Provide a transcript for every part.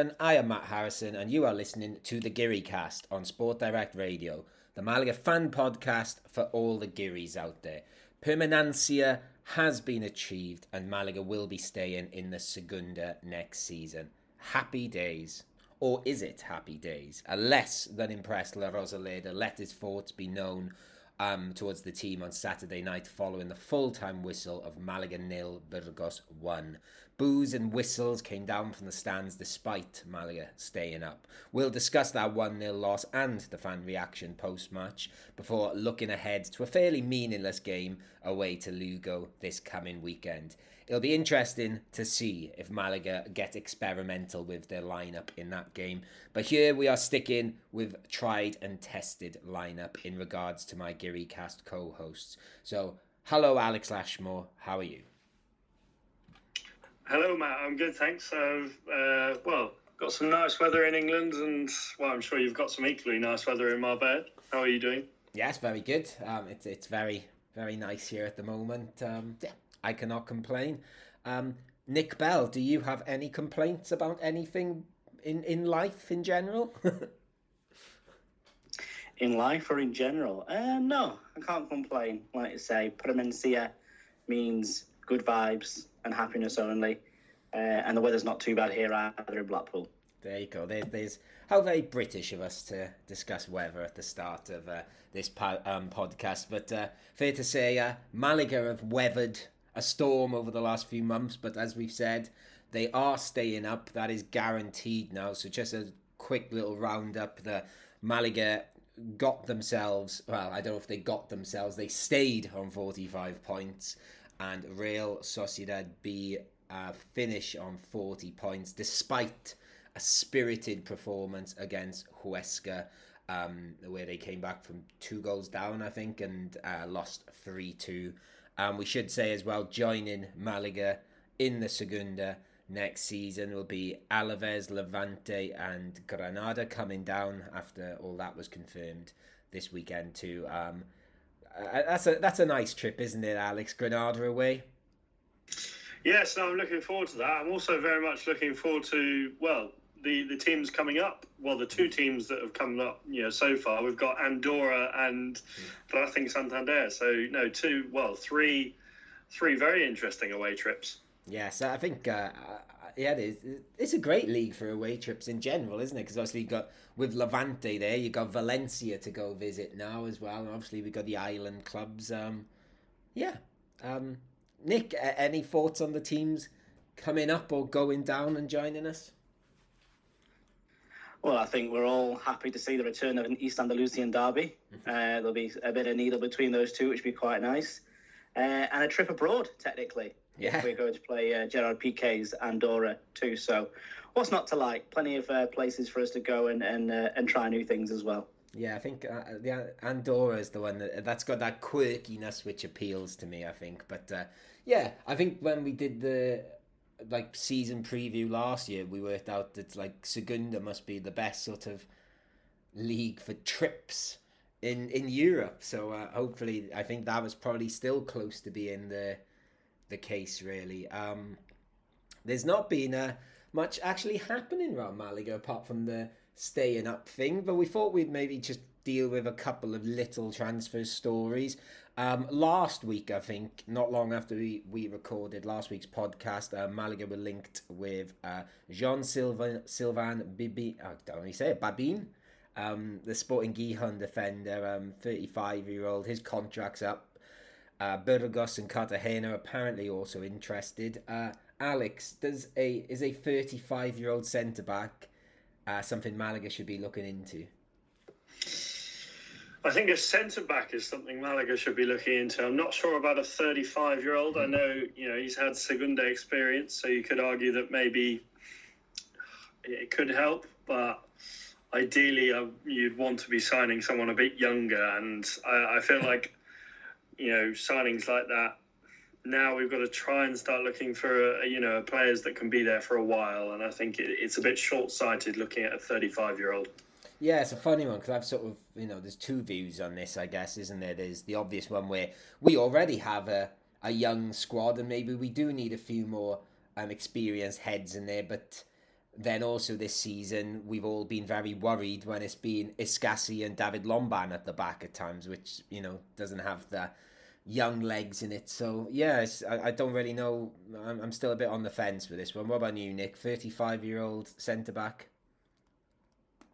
I am Matt Harrison, and you are listening to the Geary Cast on Sport Direct Radio, the Malaga fan podcast for all the Gearys out there. Permanencia has been achieved, and Malaga will be staying in the Segunda next season. Happy days. Or is it happy days? A less than impressed La Rosaleda let his thoughts be known um, towards the team on Saturday night following the full time whistle of Malaga nil, Burgos 1. Boos and whistles came down from the stands despite Malaga staying up. We'll discuss that 1 0 loss and the fan reaction post match before looking ahead to a fairly meaningless game away to Lugo this coming weekend. It'll be interesting to see if Malaga get experimental with their lineup in that game. But here we are sticking with tried and tested lineup in regards to my Geary Cast co hosts. So, hello, Alex Lashmore. How are you? Hello, Matt. I'm good, thanks. I've uh, well got some nice weather in England, and well, I'm sure you've got some equally nice weather in Marbella. How are you doing? Yes, very good. Um, it's it's very very nice here at the moment. Um, yeah, I cannot complain. Um, Nick Bell, do you have any complaints about anything in in life in general? in life or in general? Uh, no, I can't complain. Like you say, Permanencia means good vibes and happiness only. Uh, and the weather's not too bad here either in Blackpool. There you go. There, there's how very British of us to discuss weather at the start of uh, this po- um, podcast. But uh, fair to say, uh, Malaga have weathered a storm over the last few months. But as we've said, they are staying up. That is guaranteed now. So just a quick little roundup. The Malaga got themselves. Well, I don't know if they got themselves. They stayed on 45 points and Real Sociedad B uh, finish on 40 points despite a spirited performance against Huesca, um, where they came back from two goals down, I think, and uh, lost 3 2. Um, we should say as well, joining Malaga in the Segunda next season will be Alaves, Levante, and Granada coming down after all that was confirmed this weekend, too. Um, uh, that's a that's a nice trip, isn't it, Alex? Granada away. Yes, no, I'm looking forward to that. I'm also very much looking forward to well the the teams coming up. Well, the two teams that have come up, you know, so far we've got Andorra and I think Santander. So no, two, well, three, three very interesting away trips. Yes, I think uh, yeah, it is. It's a great league for away trips in general, isn't it? Because obviously you got with Levante there, you've got Valencia to go visit now as well, and obviously we've got the island clubs. Um, yeah, um, Nick, any thoughts on the teams coming up or going down and joining us? Well, I think we're all happy to see the return of an East Andalusian derby. Mm-hmm. Uh, there'll be a bit of needle between those two, which would be quite nice. Uh, and a trip abroad, technically. Yeah. We're going to play uh, Gerard Piqué's Andorra too. So, what's not to like? Plenty of uh, places for us to go and and uh, and try new things as well. Yeah, I think uh, the Andorra is the one that that's got that quirkiness which appeals to me. I think, but uh, yeah, I think when we did the like season preview last year, we worked out that like Segunda must be the best sort of league for trips in in Europe. So uh, hopefully, I think that was probably still close to being the the case, really. Um, there's not been uh, much actually happening around Malaga apart from the staying up thing, but we thought we'd maybe just deal with a couple of little transfer stories. Um, last week, I think, not long after we, we recorded last week's podcast, uh, Malaga were linked with uh, Jean Sylvain, Bibi, I don't know how you say it, Babin, um, the Sporting Gijon defender, um, 35 year old. His contract's up. Uh, Burgos and Cartagena apparently also interested. Uh, Alex, does a is a 35 year old centre back uh, something Malaga should be looking into? I think a centre back is something Malaga should be looking into. I'm not sure about a 35 year old. I hmm. know you know he's had Segunda experience, so you could argue that maybe it could help, but ideally uh, you'd want to be signing someone a bit younger, and I, I feel like you know signings like that. Now we've got to try and start looking for you know players that can be there for a while and i think it, it's a bit short-sighted looking at a 35 year old yeah it's a funny one because i've sort of you know there's two views on this i guess isn't there? There's the obvious one where we already have a, a young squad and maybe we do need a few more um, experienced heads in there but then also this season, we've all been very worried when it's been Escassi and David Lomban at the back at times, which, you know, doesn't have the young legs in it. So, yeah, I, I, don't really know. I'm, I'm, still a bit on the fence with this one. What about you, Nick? 35 year old centre back?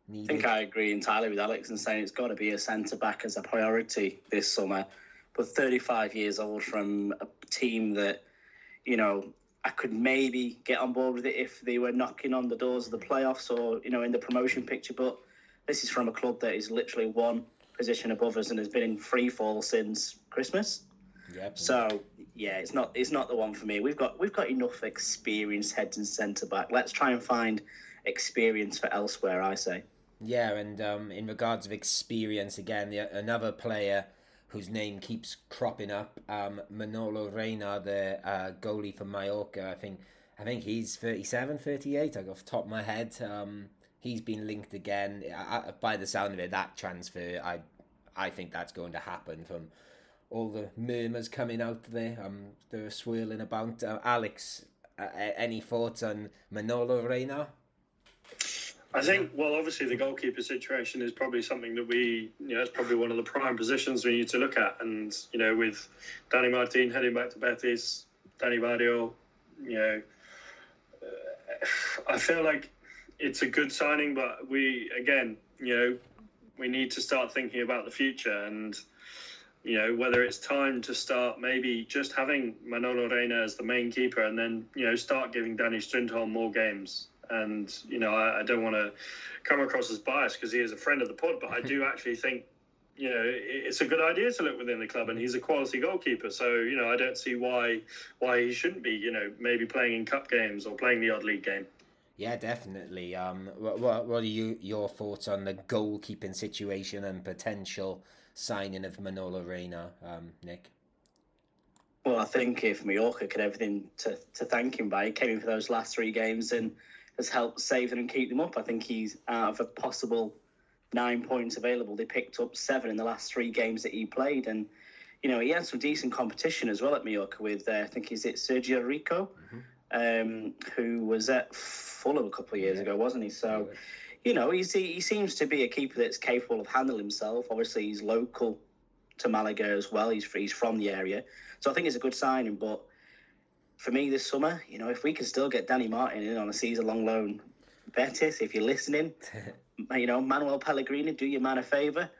I think I agree entirely with Alex in saying it's got to be a centre back as a priority this summer. But 35 years old from a team that, you know, I could maybe get on board with it if they were knocking on the doors of the playoffs or you know in the promotion picture. But this is from a club that is literally one position above us and has been in free fall since Christmas. Yep. So yeah, it's not it's not the one for me. We've got we've got enough experience heads and centre back. Let's try and find experience for elsewhere. I say. Yeah, and um, in regards of experience, again, the, another player whose name keeps cropping up. Um, Manolo Reina, the uh, goalie for Mallorca, I think I think he's 37, 38, I got off the top of my head. Um, he's been linked again. I, by the sound of it, that transfer, I I think that's going to happen from all the murmurs coming out there. Um, they're swirling about. Uh, Alex, uh, any thoughts on Manolo Reina? I think, well, obviously the goalkeeper situation is probably something that we, you know, it's probably one of the prime positions we need to look at. And, you know, with Danny Martin heading back to Betis, Danny Barrio, you know, uh, I feel like it's a good signing, but we, again, you know, we need to start thinking about the future and, you know, whether it's time to start maybe just having Manolo Reina as the main keeper and then, you know, start giving Danny Strindholm more games and you know I, I don't want to come across as biased because he is a friend of the pod, but I do actually think you know it's a good idea to look within the club, and he's a quality goalkeeper. So you know I don't see why why he shouldn't be you know maybe playing in cup games or playing the odd league game. Yeah, definitely. Um, what, what, what are you your thoughts on the goalkeeping situation and potential signing of Manolo Reina, um, Nick? Well, I think if Mallorca could everything to, to thank him by, he came in for those last three games and has helped save them and keep them up. I think he's out of a possible nine points available. They picked up seven in the last three games that he played, and you know he had some decent competition as well at Mallorca with uh, I think is it Sergio Rico, mm-hmm. Um, who was at Fulham a couple of years yeah. ago, wasn't he? So. You know, he's, he, he seems to be a keeper that's capable of handling himself. Obviously, he's local to Malaga as well. He's he's from the area, so I think it's a good signing. But for me this summer, you know, if we can still get Danny Martin in on a season-long loan, Betis, if you're listening, you know, Manuel Pellegrini, do your man a favour,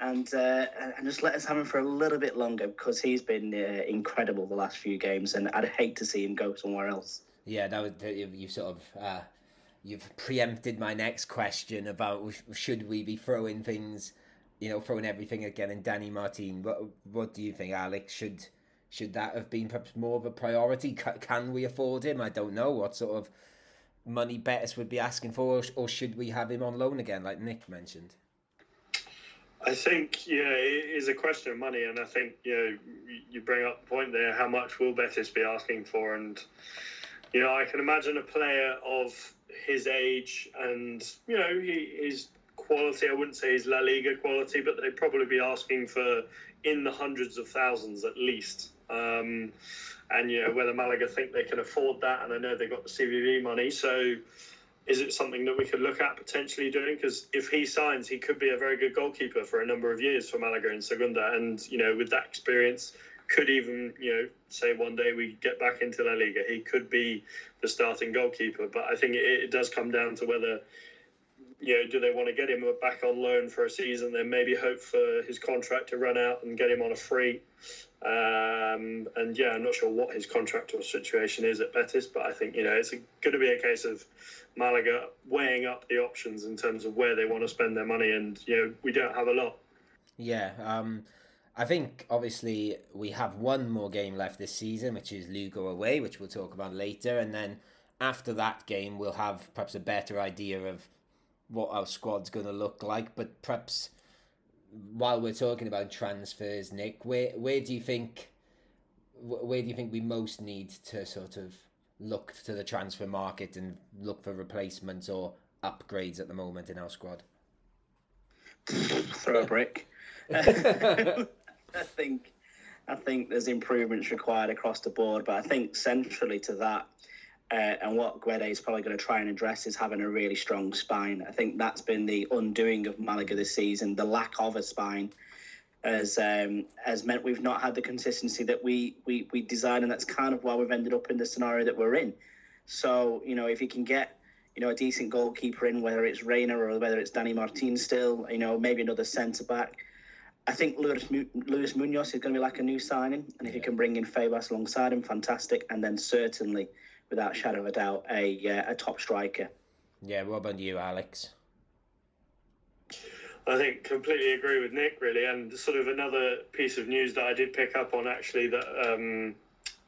and uh, and just let us have him for a little bit longer because he's been uh, incredible the last few games, and I'd hate to see him go somewhere else. Yeah, that would you sort of. Uh, you've preempted my next question about should we be throwing things, you know, throwing everything again And Danny Martin. What what do you think, Alex? Should should that have been perhaps more of a priority? Can we afford him? I don't know what sort of money Betis would be asking for, or should we have him on loan again, like Nick mentioned? I think yeah, it is a question of money, and I think you know you bring up the point there. How much will Betis be asking for? And you know, I can imagine a player of his age and you know he, his quality. I wouldn't say his La Liga quality, but they'd probably be asking for in the hundreds of thousands at least. Um, and you know whether Malaga think they can afford that, and I know they've got the CVC money. So, is it something that we could look at potentially doing? Because if he signs, he could be a very good goalkeeper for a number of years for Malaga in Segunda, and you know with that experience, could even you know say one day we get back into La Liga, he could be the starting goalkeeper. But I think it, it does come down to whether you know, do they want to get him back on loan for a season, then maybe hope for his contract to run out and get him on a free? Um, and yeah, I'm not sure what his contractual situation is at Betis, but I think you know it's going to be a case of Malaga weighing up the options in terms of where they want to spend their money, and you know we don't have a lot. Yeah, um, I think obviously we have one more game left this season, which is Lugo away, which we'll talk about later, and then after that game we'll have perhaps a better idea of what our squad's going to look like. But perhaps while we're talking about transfers, Nick, where where do you think where do you think we most need to sort of look to the transfer market and look for replacements or upgrades at the moment in our squad? Throw a brick. I think I think there's improvements required across the board, but I think centrally to that, Uh, and what Guede is probably going to try and address is having a really strong spine. I think that's been the undoing of Malaga this season. The lack of a spine has um, has meant we've not had the consistency that we, we we design, and that's kind of why we've ended up in the scenario that we're in. So you know, if you can get you know a decent goalkeeper in, whether it's Reina or whether it's Danny Martin, still you know maybe another centre back. I think Luis, Luis Munoz is going to be like a new signing, and if you can bring in Febas alongside him, fantastic. And then certainly without shadow of a doubt, a uh, a top striker. Yeah, what about you, Alex? I think completely agree with Nick really, and sort of another piece of news that I did pick up on actually that um,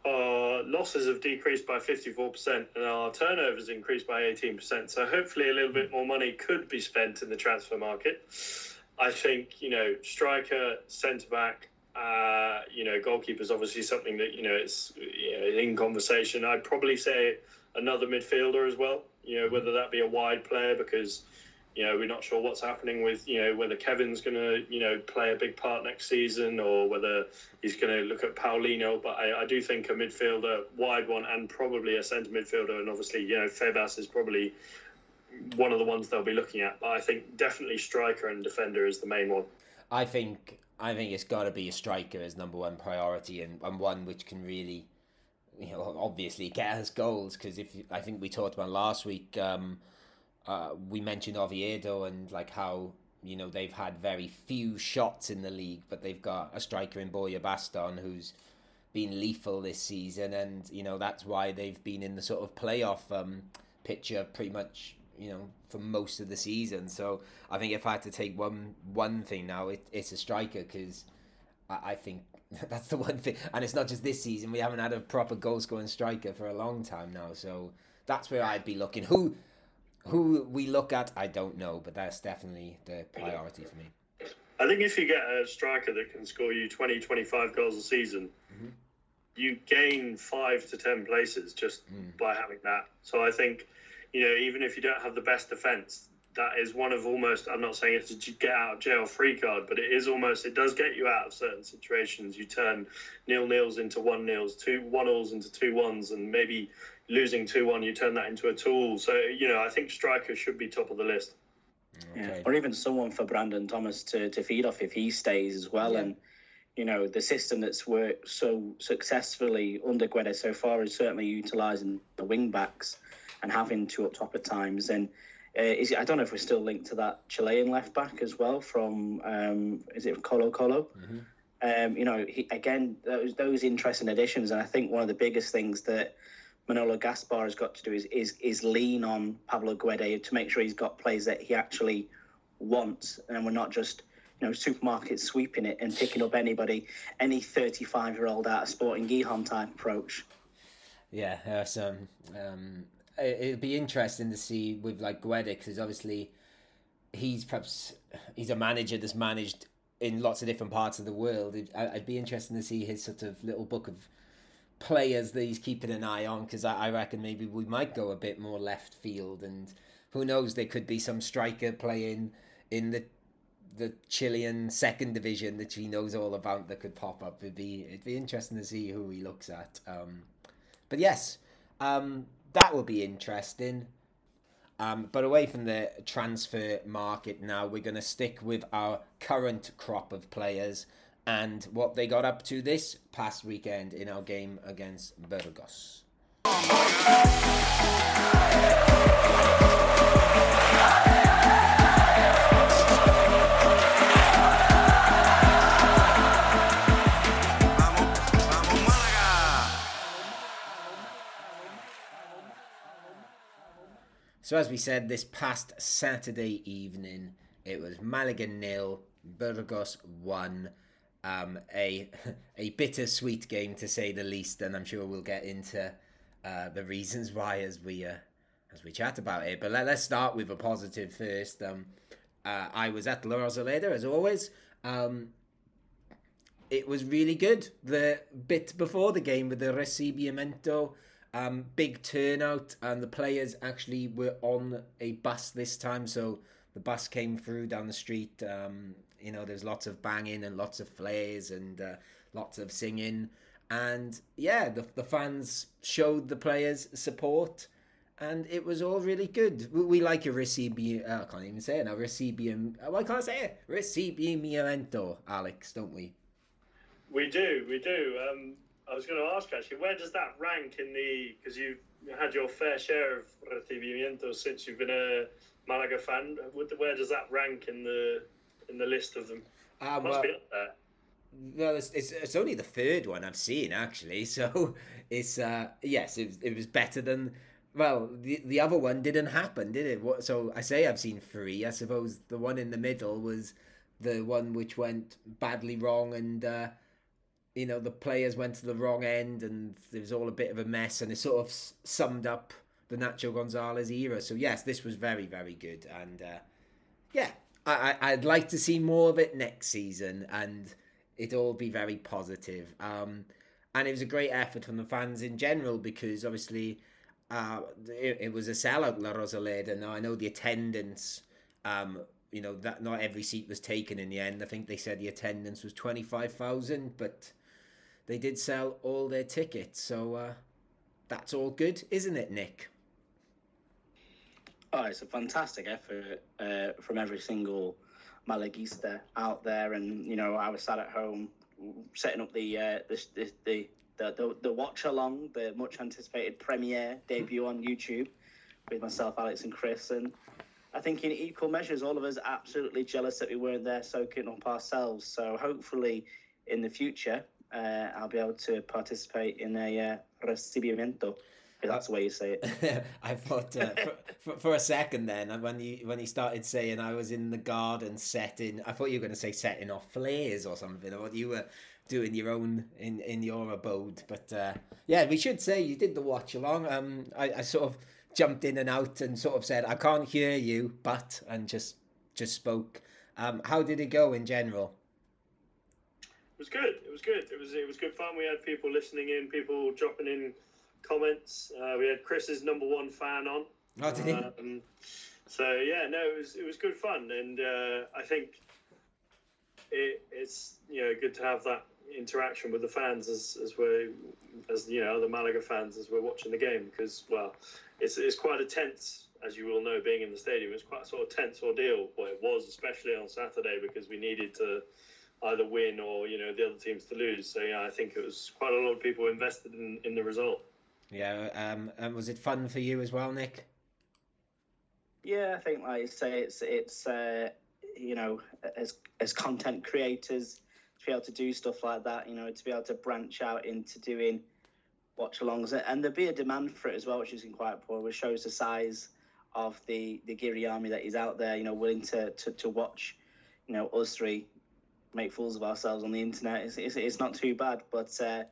our losses have decreased by 54% and our turnovers increased by 18%. So hopefully a little bit more money could be spent in the transfer market. I think you know striker, centre back, uh, you know, goalkeeper is obviously something that you know it's you know, in conversation. I'd probably say another midfielder as well. You know, whether that be a wide player because you know we're not sure what's happening with you know whether Kevin's going to you know play a big part next season or whether he's going to look at Paulinho. But I, I do think a midfielder, wide one, and probably a centre midfielder, and obviously you know Febas is probably one of the ones they'll be looking at. But I think definitely striker and defender is the main one. I think I think it's got to be a striker as number one priority and, and one which can really, you know, obviously get us goals. Because if I think we talked about last week, um, uh, we mentioned Oviedo and like how you know they've had very few shots in the league, but they've got a striker in Borja Baston who's been lethal this season, and you know that's why they've been in the sort of playoff um, picture pretty much you know for most of the season. So I think if I had to take one one thing now, it, it's a striker because I, I, think that's the one thing. And it's not just this season; we haven't had a proper goal scoring striker for a long time now. So that's where I'd be looking. Who who we look at, I don't know, but that's definitely the priority for me. I think if you get a striker that can score you 20, 25 goals a season, mm-hmm. you gain five to 10 places just mm. by having that. So I think you know, even if you don't have the best defense, that is one of almost I'm not saying it's a get out of jail free card, but it is almost it does get you out of certain situations. You turn nil nils into one nils, two one nils into two ones, and maybe losing two one, you turn that into a tool. So you know, I think striker should be top of the list. Okay. Yeah, or even someone for Brandon Thomas to, to feed off if he stays as well. Yeah. And you know, the system that's worked so successfully under Guedes so far is certainly utilising the wing backs and having two up top at times. And uh, is it, I don't know if we're still linked to that Chilean left back as well from um, is it Colo Colo? Mm-hmm. Um, you know, he, again those those interesting additions, and I think one of the biggest things that Manolo Gaspar has got to do is is, is lean on Pablo Guede to make sure he's got plays that he actually wants, and we're not just you know supermarkets sweeping it and picking up anybody, any thirty five year old out of Sporting Gijon type approach. Yeah, some um, it'd be interesting to see with like Guede because obviously he's perhaps he's a manager that's managed in lots of different parts of the world. I'd be interested to see his sort of little book of players that he's keeping an eye on because I reckon maybe we might go a bit more left field and who knows there could be some striker playing in the the Chilean second division that he knows all about that could pop up. It'd be it'd be interesting to see who he looks at. Um, but yes, um, that will be interesting. Um, but away from the transfer market now, we're going to stick with our current crop of players and what they got up to this past weekend in our game against Burgos. So, as we said, this past Saturday evening, it was Malaga nil, Burgos one. Um, a a bittersweet game to say the least, and I'm sure we'll get into uh, the reasons why as we uh, as we chat about it. But let, us start with a positive first. Um, uh, I was at La Rosaleda as always. Um, it was really good. The bit before the game with the recibimiento um, big turnout, and the players actually were on a bus this time. So the bus came through down the street. Um, you know, there's lots of banging and lots of flares and uh, lots of singing. and yeah, the the fans showed the players support, and it was all really good. We, we like a recibimiento. Uh, I can't even say it now. Recibimiento. Oh, I can't say it. Recibimiento, Alex, don't we? We do, we do. Um, I was going to ask actually, where does that rank in the? Because you've had your fair share of recibimientos since you've been a Malaga fan. Where does that rank in the in the list of them? Uh, Must well, be up there. well, it's, it's it's only the third one I've seen actually, so it's uh yes, it was, it was better than. Well, the the other one didn't happen, did it? What? So I say I've seen three. I suppose the one in the middle was the one which went badly wrong, and uh, you know the players went to the wrong end, and it was all a bit of a mess, and it sort of s- summed up the Natxo Gonzalez era. So yes, this was very very good, and uh, yeah, I, I'd like to see more of it next season, and it all be very positive. Um, and it was a great effort from the fans in general because obviously uh, it, it was a sellout La Rosaleda. Now I know the attendance, um, you know that not every seat was taken in the end. I think they said the attendance was twenty five thousand, but they did sell all their tickets. So uh, that's all good, isn't it, Nick? Oh, it's a fantastic effort uh, from every single Malaguista out there, and you know I was sat at home setting up the uh, the, the, the the the the watch along, the much anticipated premiere debut on YouTube with myself, Alex, and Chris, and I think in equal measures, all of us absolutely jealous that we weren't there soaking up ourselves. So hopefully, in the future, uh, I'll be able to participate in a uh, recibimiento. If that's the way you say it. I thought uh, for, for, for a second then when you when he started saying I was in the garden setting, I thought you were going to say setting off flares or something, or you were doing your own in in your abode. But uh, yeah, we should say you did the watch along. Um, I, I sort of jumped in and out and sort of said I can't hear you, but and just just spoke. Um, how did it go in general? It was good. It was good. It was it was good fun. We had people listening in, people dropping in comments. Uh, we had Chris's number one fan on. Oh, did he? Um, so yeah, no, it was it was good fun, and uh, I think it, it's you know good to have that interaction with the fans as as we're as you know other Malaga fans as we're watching the game because well, it's it's quite a tense. As you will know, being in the stadium, it's quite a sort of tense ordeal. Well, it was especially on Saturday because we needed to either win or you know the other teams to lose. So yeah, I think it was quite a lot of people invested in, in the result. Yeah. Um, and was it fun for you as well, Nick? Yeah, I think like you say, it's it's uh, you know as as content creators to be able to do stuff like that, you know, to be able to branch out into doing watch-alongs, and there'd be a demand for it as well, which is quite poor, which shows the size of the the Giri army that is out there, you know, willing to to, to watch, you know, us three make fools of ourselves on the internet. It's it's, it's not too bad, but. Uh,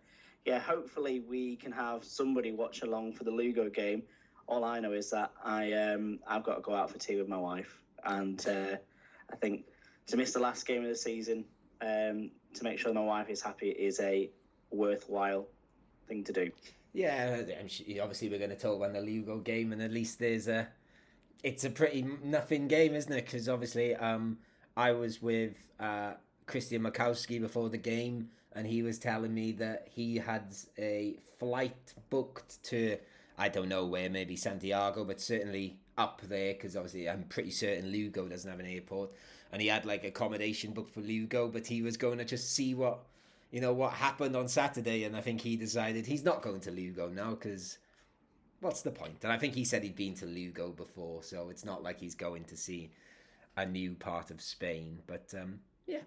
yeah, hopefully we can have somebody watch along for the Lugo game. All I know is that I um I've got to go out for tea with my wife, and uh, I think to miss the last game of the season, um, to make sure my wife is happy is a worthwhile thing to do. Yeah, obviously we're going to talk about the Lugo game, and at least there's a, it's a pretty nothing game, isn't it? Because obviously, um, I was with uh, Christian Makowski before the game, and he was telling me that he had a flight booked to, I don't know where, maybe Santiago, but certainly up there, because obviously I'm pretty certain Lugo doesn't have an airport, and he had like accommodation booked for Lugo, but he was going to just see what you know what happened on Saturday, and I think he decided he's not going to Lugo now because what's the point? And I think he said he'd been to Lugo before, so it's not like he's going to see a new part of Spain. But um, yeah.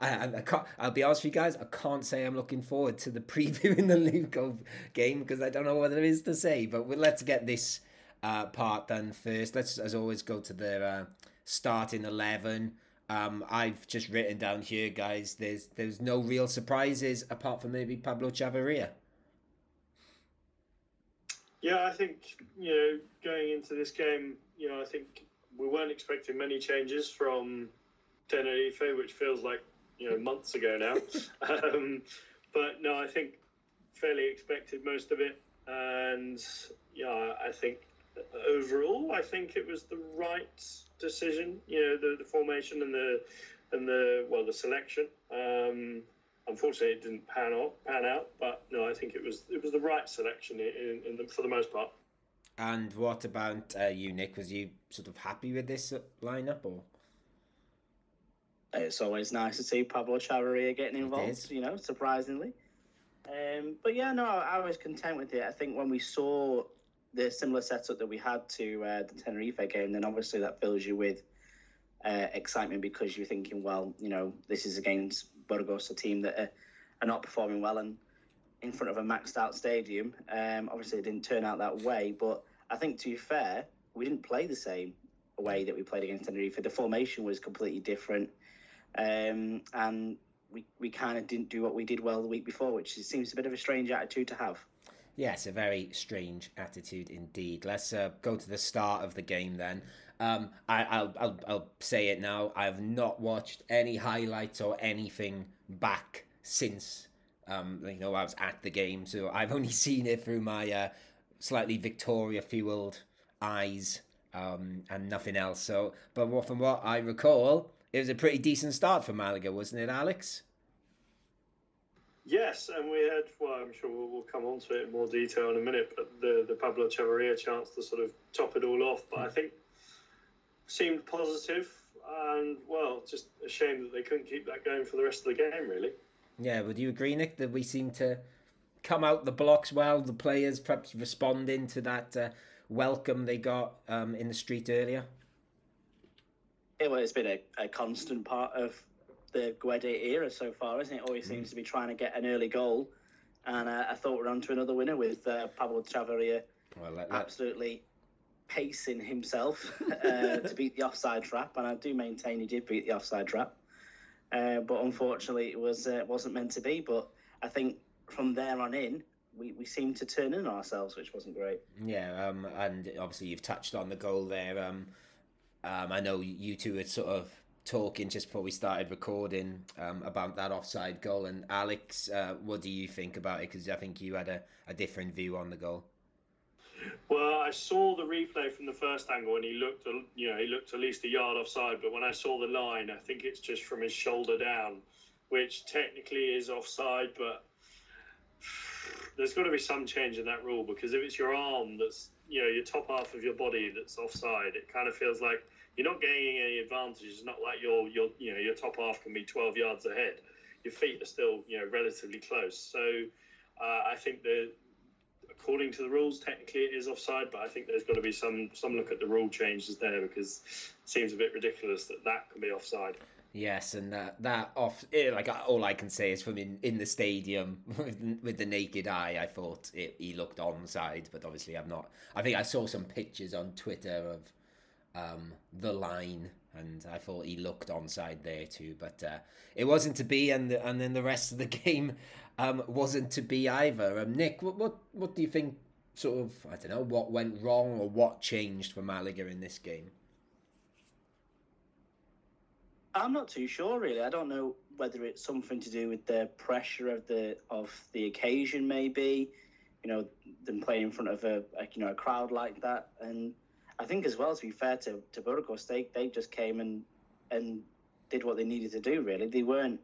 I, I, can't. I'll be honest with you guys. I can't say I'm looking forward to the preview in the Lugo game because I don't know what there is to say. But we let's get this uh, part done first. Let's, as always, go to the uh, starting eleven. Um, I've just written down here, guys. There's there's no real surprises apart from maybe Pablo Chavarria. Yeah, I think you know going into this game, you know, I think we weren't expecting many changes from Tenerife, which feels like you know months ago now. um, but no, I think fairly expected most of it, and yeah, I think overall, I think it was the right decision. You know, the, the formation and the and the well, the selection. Um, unfortunately, it didn't pan out. Pan out, but no, I think it was it was the right selection in, in the, for the most part. And what about uh, you, Nick? Was you sort of happy with this lineup, or? It's always nice to see Pablo Chavarria getting involved. You know, surprisingly. Um, but yeah, no, I, was content with it. I think when we saw the similar setup that we had to uh, the Tenerife game, then obviously that fills you with uh, excitement because you're thinking, well, you know, this is against Burgos, a team that are, are not performing well and in front of a maxed out stadium. Um, obviously, it didn't turn out that way, but I think to be fair, we didn't play the same way that we played against Tenerife. The formation was completely different, um, and we, we kind of didn't do what we did well the week before, which seems a bit of a strange attitude to have. Yes, a very strange attitude indeed. Let's uh, go to the start of the game then. Um, I, will I'll, I'll say it now. I have not watched any highlights or anything back since um, you know I was at the game, so I've only seen it through my uh, slightly Victoria fueled eyes um, and nothing else. So, but from what I recall, it was a pretty decent start for Malaga, wasn't it, Alex? Yes, and we had, well, I'm sure we'll, we'll, come on to it in more detail in a minute, but the, the Pablo Chavarria chance to sort of top it all off. But I think seemed positive, and well, just a shame that they couldn't keep that going for the rest of the game, really. Yeah, would you agree, Nick, that we seem to come out the blocks well? The players perhaps responding to that uh, welcome they got um, in the street earlier? Yeah, well, it's been a, a constant part of the Guede era so far, isn't it? Always mm. seems to be trying to get an early goal. And uh, I thought we're on to another winner with uh, Pablo Chavarria well, let, let... absolutely pacing himself uh, to beat the offside trap. And I do maintain he did beat the offside trap. Uh, but unfortunately, it was uh, wasn't meant to be. But I think from there on in, we, we seemed to turn in ourselves, which wasn't great. Yeah, um, and obviously you've touched on the goal there. Um, um, I know you two had sort of talking just before we started recording um, about that offside goal. And Alex, uh, what do you think about it? Because I think you had a, a different view on the goal. Well, I saw the replay from the first angle, and he looked, you know, he looked at least a yard offside. But when I saw the line, I think it's just from his shoulder down, which technically is offside. But there's got to be some change in that rule because if it's your arm that's, you know, your top half of your body that's offside, it kind of feels like you're not gaining any advantage. It's not like your your you know your top half can be 12 yards ahead. Your feet are still you know relatively close. So uh, I think that according to the rules, technically it is offside, but I think there's got to be some some look at the rule changes there because it seems a bit ridiculous that that can be offside. Yes, and that that off like all I can say is from in, in the stadium with, with the naked eye, I thought it, he looked onside, but obviously I'm not. I think I saw some pictures on Twitter of um, the line, and I thought he looked onside there too, but uh, it wasn't to be, and the, and then the rest of the game um, wasn't to be either. Um, Nick, what, what what do you think? Sort of, I don't know what went wrong or what changed for Malaga in this game. I'm not too sure, really. I don't know whether it's something to do with the pressure of the of the occasion, maybe. You know, them playing in front of a, a you know a crowd like that, and I think as well to be fair to, to Burgos, they they just came and and did what they needed to do. Really, they weren't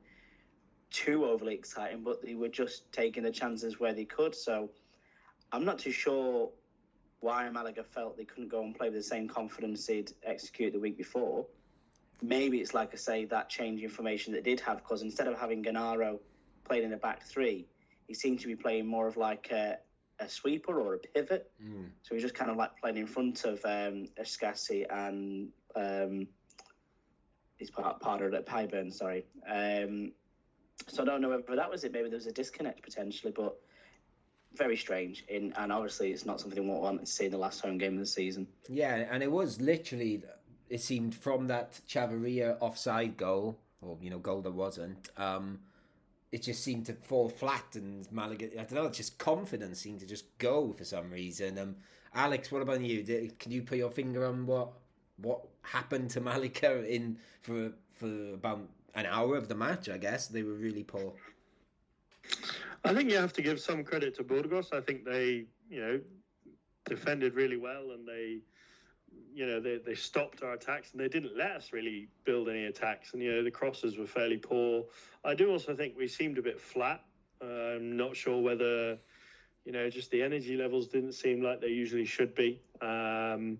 too overly exciting, but they were just taking the chances where they could. So I'm not too sure why Malaga felt they couldn't go and play with the same confidence they'd execute the week before. Maybe it's like I say that change in information that did have because instead of having Genaro playing in the back three, he seemed to be playing more of like a, a sweeper or a pivot. Mm. So he's just kind of like playing in front of um, Escassi and um, he's part partnered at Peybernes, sorry. Um, so I don't know whether that was it. Maybe there was a disconnect potentially, but very strange. In and obviously it's not something we want to see in the last home game of the season. Yeah, and it was literally it seemed from that Chavarria offside goal, or you know goal that wasn't. Um, it just seemed to fall flat and Malaga. I don't know. Just confidence seemed to just go for some reason. Um, Alex, what about you? Did, can you put your finger on what what happened to Malaga in for for about an hour of the match? I guess they were really poor. I think you have to give some credit to Burgos. I think they, you know, defended really well and they you know, they, they stopped our attacks and they didn't let us really build any attacks. And, you know, the crosses were fairly poor. I do also think we seemed a bit flat. Uh, I'm not sure whether, you know, just the energy levels didn't seem like they usually should be. Um,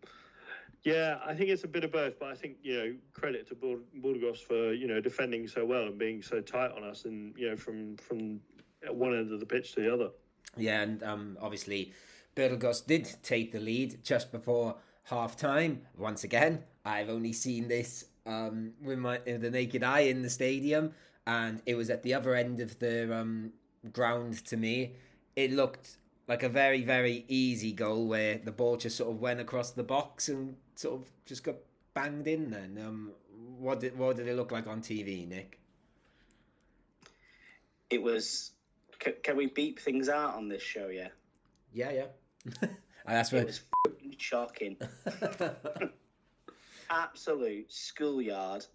yeah, I think it's a bit of both, but I think you know credit to Burgos for you know defending so well and being so tight on us, and you know from from one end of the pitch to the other. Yeah, and um, obviously Burgos did take the lead just before half time. Once again, I've only seen this um, with my the naked eye in the stadium, and it was at the other end of the um, ground to me. It looked like a very very easy goal where the ball just sort of went across the box and sort of just got banged in. Then, um, what did what did it look like on TV, Nick? It was. Can, can we beep things out on this show? Yeah. Yeah, yeah. that's what it was shocking. Absolute schoolyard.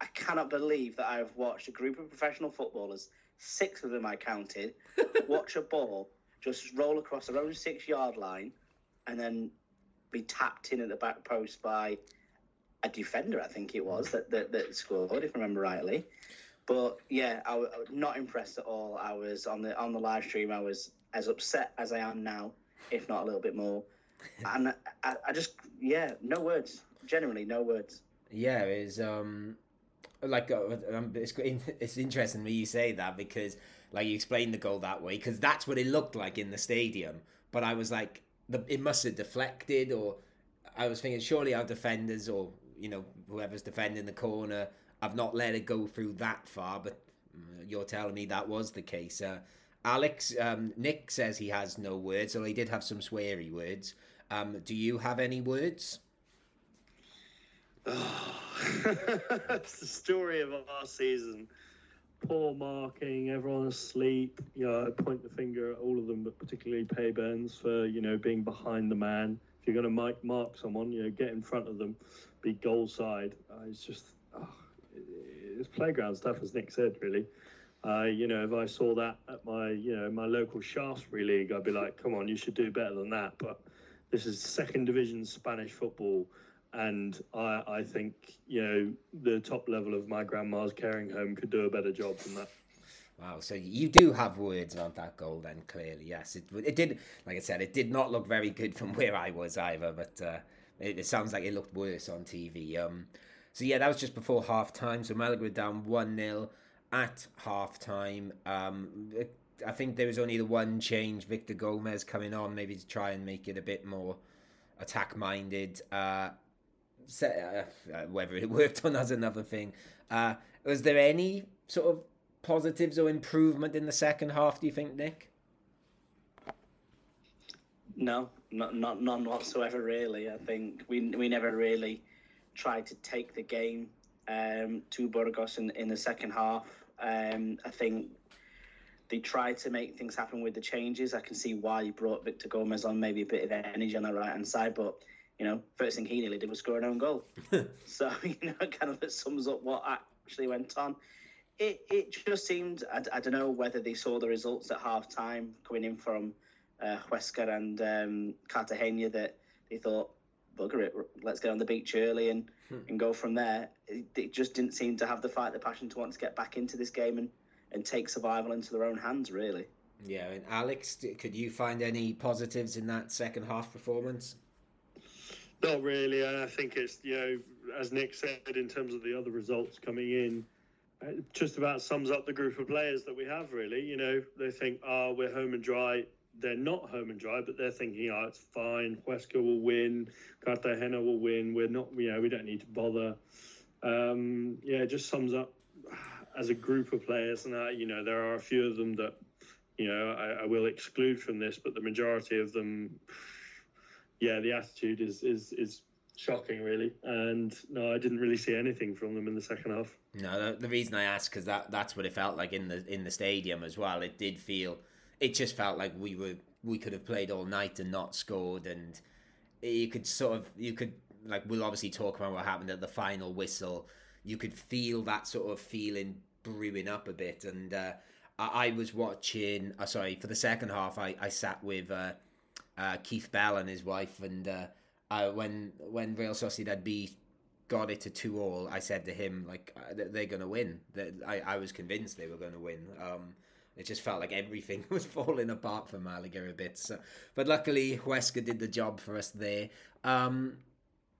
I cannot believe that I have watched a group of professional footballers, six of them I counted, watch a ball just roll across their own six yard line and then be tapped in at the back post by a defender, I think it was, that, that, that scored, if I remember rightly. But yeah, I was not impressed at all. I was on the on the live stream. I was as upset as I am now, if not a little bit more. And I, I just yeah, no words. Generally, no words. Yeah, it's um like uh, um, it's it's interesting when you say that because like you explained the goal that way because that's what it looked like in the stadium. But I was like, the, it must have deflected, or I was thinking surely our defenders or you know whoever's defending the corner have not let it go through that far. But mm, you're telling me that was the case. Uh, Alex um, Nick says he has no words, although he did have some sweary words. Um, do you have any words? Oh, it's the story of our season poor marking, everyone asleep. You know, I point the finger at all of them, but particularly Peybernes for you know being behind the man. If you're going to mark someone, you know, get in front of them, be goal side. Uh, it's just oh, it's playground stuff, as Nick said. Really, uh, you know, if I saw that at my you know my local Shaftesbury league, I'd be like, come on, you should do better than that. But this is second division Spanish football and I, I think you know the top level of my grandma's caring home could do a better job than that. Wow, so you do have words about that goal then, clearly. Yes, it, it did, like I said, it did not look very good from where I was either, but uh, it, it, sounds like it looked worse on TV. Um, so yeah, that was just before half time. So Malaga down 1 0 at half time. Um, I think there was only the one change, Victor Gomez coming on, maybe to try and make it a bit more attack minded. Uh, uh, uh, whether it worked on that's another thing. Uh, was there any sort of positives or improvement in the second half? Do you think, Nick? No, not, not none whatsoever. Really, I think we we never really tried to take the game um, to Burgos in, in the second half. Um, I think they tried to make things happen with the changes. I can see why you brought Victor Gomez on, maybe a bit of energy on the right hand side, but you know, first thing he nearly did was score an own goal. so, you know, kind of sums up what actually went on. It, it just seemed, I, I don't know whether they saw the results at half time coming in from uh, Huesca and um, Cartagena that they thought, bugger it, let's get on the beach early and, hmm. and go from there. It, it, just didn't seem to have the fight, the passion to want to get back into this game and, and take survival into their own hands, really. Yeah, and Alex, could you find any positives in that second half performance? Not really. I think it's you know, as Nick said, in terms of the other results coming in, it uh, just about sums up the group of players that we have. Really, you know, they think, "Oh, we're home and dry." They're not home and dry, but they're thinking, "Oh, it's fine. Huesca will win. Cartagena will win. We're not, you know, we don't need to bother." Um, yeah, it just sums up as a group of players, and uh, you know, there are a few of them that, you know, I, I will exclude from this, but the majority of them yeah, the attitude is is is shocking, really. And no, I didn't really see anything from them in the second half. No, the, the reason I asked because that that's what it felt like in the in the stadium as well. It did feel, it just felt like we were we could have played all night and not scored, and you could sort of you could like we'll obviously talk about what happened at the final whistle. You could feel that sort of feeling brewing up a bit, and uh, I, I, was watching. Uh, sorry, for the second half, I I sat with. Uh, uh, Keith Bell and his wife, and uh, uh, when when Real Sociedad B got it to two all, I said to him like they're going to win. I I was convinced they were going to win. Um, it just felt like everything was falling apart for Malaga a bit. So, but luckily, Huesca did the job for us there. Um,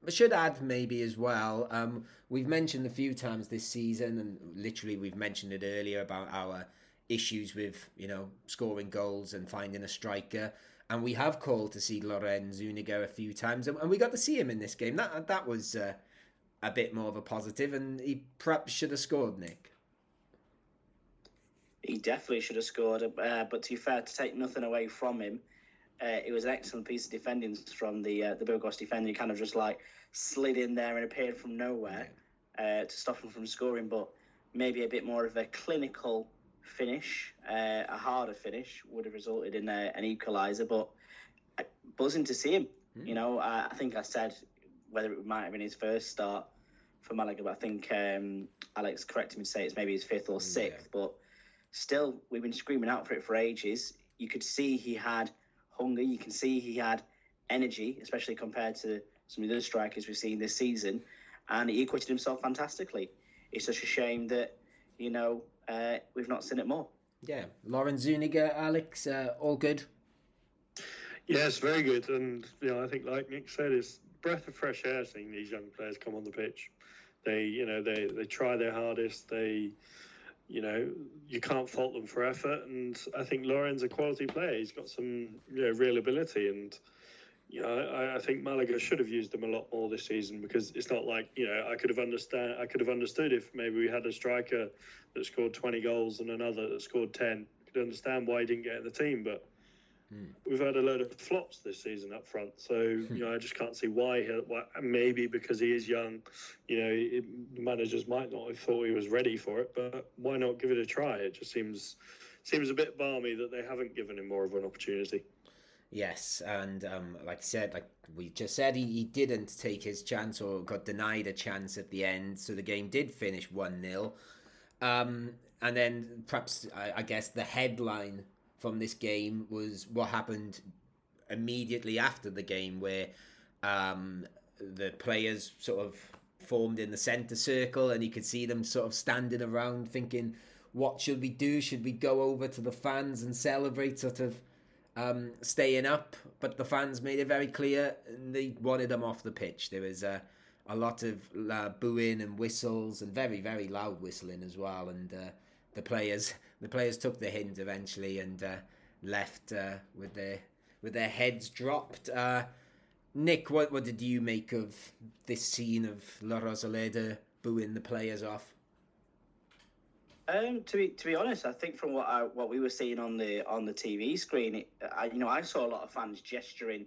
I should add maybe as well. Um, we've mentioned a few times this season, and literally we've mentioned it earlier about our issues with you know scoring goals and finding a striker. And we have called to see Loren Zuniga a few times, and we got to see him in this game. That that was uh, a bit more of a positive, and he perhaps should have scored, Nick. He definitely should have scored, uh, but to be fair, to take nothing away from him, uh, it was an excellent piece of defending from the uh, the Burgos defender. He kind of just like slid in there and appeared from nowhere uh, to stop him from scoring, but maybe a bit more of a clinical finish, uh, a harder finish would have resulted in a, an equaliser. But uh, buzzing to see him. Mm. You know, I, I, think I said whether it might have been his first start for Malaga, but I think um, Alex corrected me to say it's maybe his fifth or sixth. Yeah. But still, we've been screaming out for it for ages. You could see he had hunger. You can see he had energy, especially compared to some of the other strikers we've seen this season, and he acquitted himself fantastically. It's such a shame that you know uh, we've not seen it more. Yeah, Loren Zuniga, Alex, uh, all good. Yes, very good, and you know I think like Nick said, it's breath of fresh air seeing these young players come on the pitch. They, you know, they they try their hardest. They you know, you can't fault them for effort. And I think Loren's a quality player. He's got some you know, real ability. And, you know, I, I, think Malaga should have used him a lot more this season because it's not like, you know, I could have understand I could have understood if maybe we had a striker that scored 20 goals and another that scored 10. I could understand why he didn't get in the team. But Mm. We've had a load of flops this season up front, so you know I just can't see why. He, why maybe because he is young, you know, it, managers might not have thought he was ready for it, but why not give it a try? It just seems seems a bit balmy that they haven't given him more of an opportunity. Yes, and um, like I said, like we just said, he, he didn't take his chance or got denied a chance at the end, so the game did finish one 0 um, and then perhaps I, I guess the headline from this game was what happened immediately after the game, where um, the players sort of formed in the centre circle, and you could see them sort of standing around thinking, "What should we do? Should we go over to the fans and celebrate?" Sort of um, staying up, but the fans made it very clear they wanted them off the pitch. There was a, a lot of uh, booing and whistles, and very very loud whistling as well, and. Uh, the players the players took the hint eventually and uh, left uh, with their with their heads dropped. Uh, Nick, what what did you make of this scene of La Rosaleda booing the players off? Um, to be to be honest, I think from what I, what we were seeing on the on the TV screen, it, I, you know, I saw a lot of fans gesturing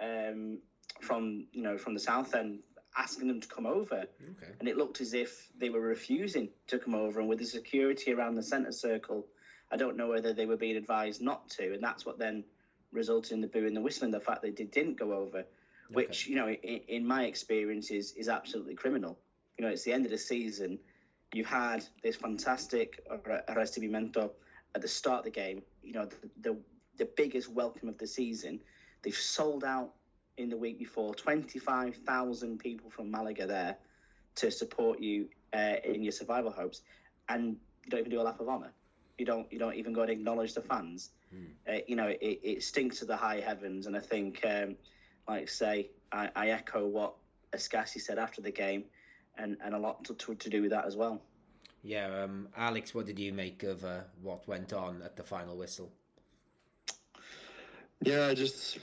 um, from you know from the south end asking them to come over. Okay. And it looked as if they were refusing to come over. And with the security around the centre circle, I don't know whether they were being advised not to. And that's what then resulted in the boo and the whistling, the fact that they didn't go over, which, okay. you know, in, in, my experience is, is absolutely criminal. You know, it's the end of the season. You've had this fantastic Arrestimiento at the start of the game, you know, the, the, the biggest welcome of the season. They've sold out in the week before, 25,000 people from Malaga there to support you uh, in your survival hopes, and you don't even do a lap of honour. You don't. You don't even go and acknowledge the fans. Mm. Uh, you know, it, it stinks to the high heavens, and I think, um, like say, I, I, echo what Escassi said after the game, and, and a lot to, to, to do with that as well. Yeah, um, Alex, what did you make of uh, what went on at the final whistle? Yeah, I just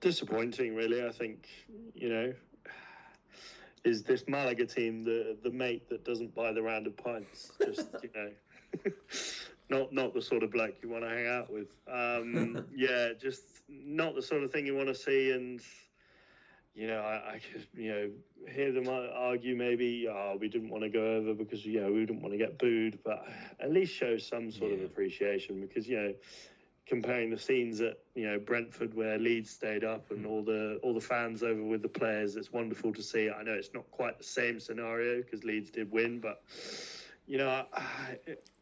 disappointing, really. I think you know is this Malaga team the the mate that doesn't buy the round of pints? Just you know, not not the sort of bloke you want to hang out with. Um, yeah, just not the sort of thing you want to see. And you know, I, I you know hear them argue maybe, oh, we didn't want to go over because you know we didn't want to get booed, but at least show some sort yeah. of appreciation because you know comparing the scenes at you know Brentford where Leeds stayed up and hmm. all the all the fans over with the players. It's wonderful to see. I know it's not quite the same scenario because Leeds did win, but you know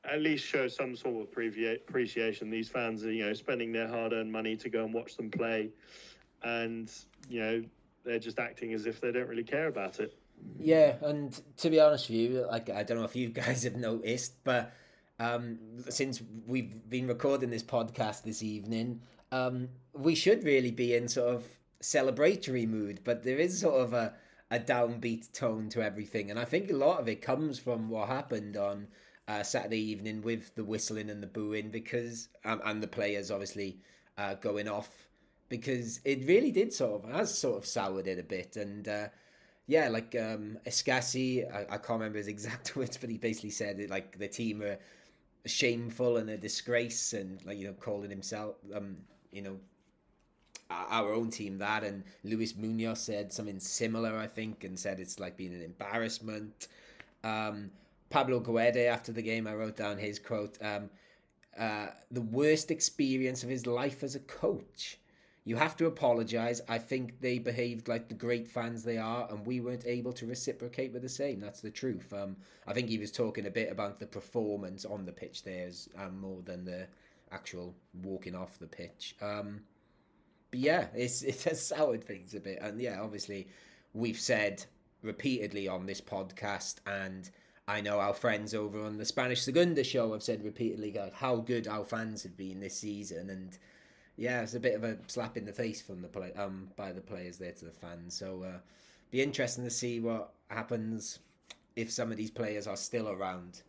at least show some sort of appreciation. These fans are you know spending their hard-earned money to go and watch them play, and you know they're just acting as if they don't really care about it. Yeah, and to be honest with you, like I don't know if you guys have noticed, but um, since we've been recording this podcast this evening, um, we should really be in sort of celebratory mood, but there is sort of a, a downbeat tone to everything, and I think a lot of it comes from what happened on uh, Saturday evening with the whistling and the booing, because um, and the players obviously uh, going off, because it really did sort of has sort of soured it a bit, and. Uh, yeah, like um, Escassi, I, I can't remember his exact words, but he basically said it like the team are shameful and a disgrace, and like you know calling himself, um, you know, our own team that, and Luis Munoz said something similar, I think, and said it's like being an embarrassment. Um, Pablo Guede after the game, I wrote down his quote: um, uh, "The worst experience of his life as a coach." You have to apologize. I think they behaved like the great fans they are, and we weren't able to reciprocate with the same. That's the truth. Um, I think he was talking a bit about the performance on the pitch there, um, more than the actual walking off the pitch. Um, but yeah, it's it has soured things a bit, and yeah, obviously, we've said repeatedly on this podcast, and I know our friends over on the Spanish Segunda show have said repeatedly how good our fans have been this season, and yeah, it's a bit of a slap in the face from the play um by the players there to the fans. So uh, be interesting to see what happens if some of these players are still around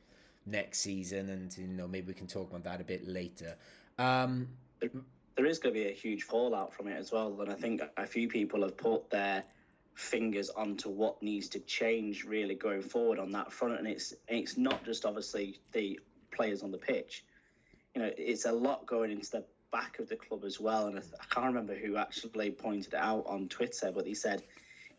next season, and you know maybe we can talk about that a bit later. Um, there is going to be a huge fallout from it as well, and I think a few people have put their fingers onto what needs to change really going forward on that front, and it's it's not just obviously the players on the pitch. You know, it's a lot going into the back of the club as well. And I, I can't remember who actually pointed it out on Twitter, but he said,